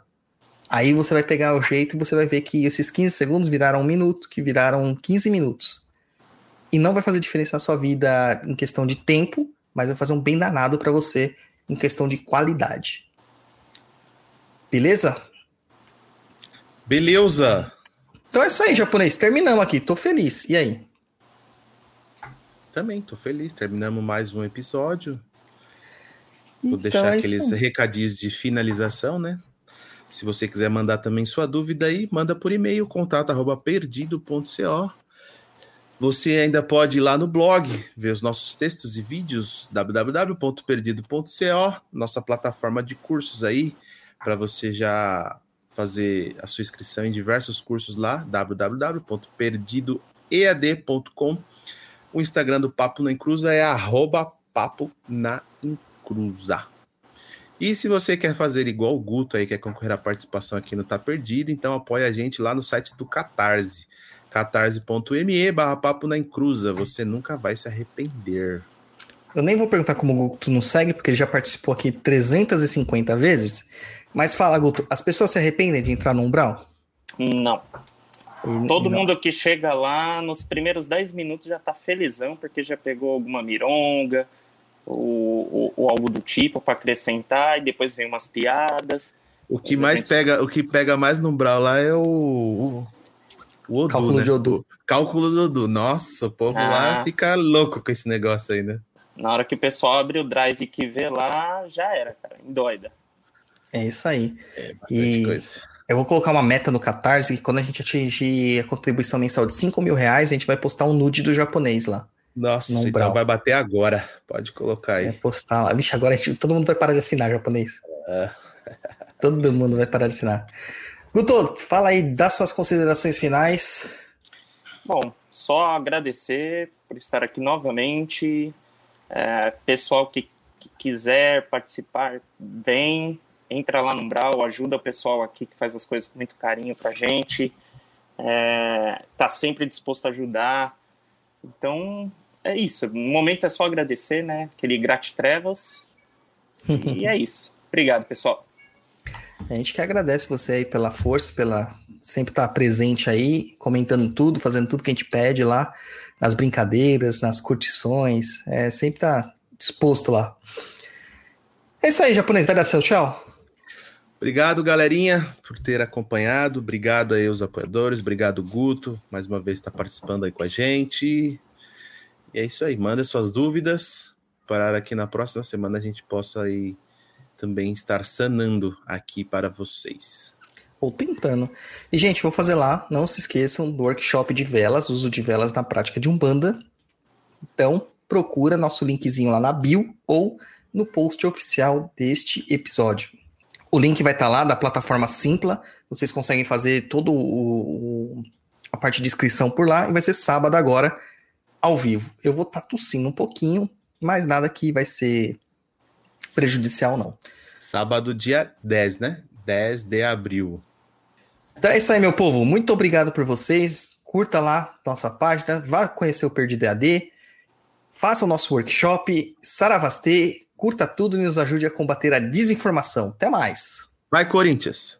Aí você vai pegar o jeito e você vai ver que esses 15 segundos viraram um minuto, que viraram 15 minutos e não vai fazer diferença na sua vida em questão de tempo, mas vai fazer um bem danado para você em questão de qualidade. Beleza? Beleza! Então é isso aí, japonês. Terminamos aqui. Tô feliz. E aí? Também, tô feliz. Terminamos mais um episódio. Vou Então deixar é aqueles recadinhos de finalização, né? Se você quiser mandar também sua dúvida aí, manda por e-mail, contato arroba perdido.co. Você ainda pode ir lá no blog, ver os nossos textos e vídeos, www.perdido.co, nossa plataforma de cursos aí, para você já fazer a sua inscrição em diversos cursos lá, www.perdidoead.com. O Instagram do Papo na Encruza é arroba papo na encruza. E se você quer fazer igual o Guto aí, quer concorrer à participação aqui no Tá Perdido, então apoia a gente lá no site do Catarse, catarse.me barra papo na encruza. Você nunca vai se arrepender. Eu nem vou perguntar como o Guto não segue, porque ele já participou aqui 350 vezes. Mas fala, Guto, as pessoas se arrependem de entrar no umbral? Não. Todo não- mundo que chega lá, nos primeiros 10 minutos já tá felizão, porque já pegou alguma mironga, ou, ou- ou algo do tipo para acrescentar, e depois vem umas piadas. O que mais gente- pega, o que pega mais no umbral lá é o, o, o Odu, Cálculo né? de Odu. Cálculo do Odu. Nossa, o povo lá Ah. fica louco com esse negócio aí, né? Na hora que o pessoal abre o drive que vê lá, já era, cara, doida. É isso aí. Bastante E- coisa. Eu vou colocar uma meta no Catarse que quando a gente atingir a contribuição mensal de 5 mil reais, a gente vai postar um nude do japonês lá. Nossa, no então vai bater agora. Pode colocar aí. É postar lá. Vixe, agora a gente- todo mundo vai parar de assinar japonês. É. Todo mundo vai parar de assinar. Guto, fala aí, dá suas considerações finais. Bom, só agradecer por estar aqui novamente. É, pessoal que, que quiser participar, vem, entra lá no Umbral, ajuda o pessoal aqui que faz as coisas com muito carinho pra gente. É, tá sempre disposto a ajudar. Então, é isso. No momento é só agradecer, né? Aquele gratitrevas. E é isso. Obrigado, pessoal. A gente que agradece você aí pela força, pela sempre estar presente aí, comentando tudo, fazendo tudo que a gente pede lá, nas brincadeiras, nas curtições, é, sempre tá disposto lá. É isso aí, japonês. Vai dar seu tchau? Obrigado, galerinha, por ter acompanhado. Obrigado aí aos apoiadores. Obrigado, Guto, mais uma vez está participando aí com a gente. E é isso aí. Manda suas dúvidas para que na próxima semana a gente possa aí também estar sanando aqui para vocês. Ou tentando. E, gente, vou fazer lá. Não se esqueçam do workshop de velas, uso de velas na prática de Umbanda. Então, procura nosso linkzinho lá na bio ou no post oficial deste episódio. O link vai estar lá da plataforma Simpla. Vocês conseguem fazer todo o, o- a parte de inscrição por lá e vai ser sábado agora ao vivo. Eu vou estar tossindo um pouquinho, mas nada que vai ser prejudicial não. Sábado, dia 10, né? 10 de abril. Então é isso aí, meu povo. Muito obrigado por vocês. Curta lá nossa página, vá conhecer o Perdido EAD, faça o nosso workshop, Saravastê, curta tudo e nos ajude a combater a desinformação. Até mais. Vai, Corinthians!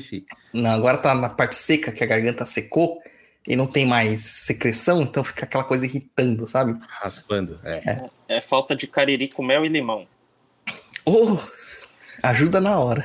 Fi? Não, agora tá na parte seca, que a garganta secou e não tem mais secreção, então fica aquela coisa irritando, sabe? Raspando. É. É falta de cariri com mel e limão. Oh, ajuda na hora.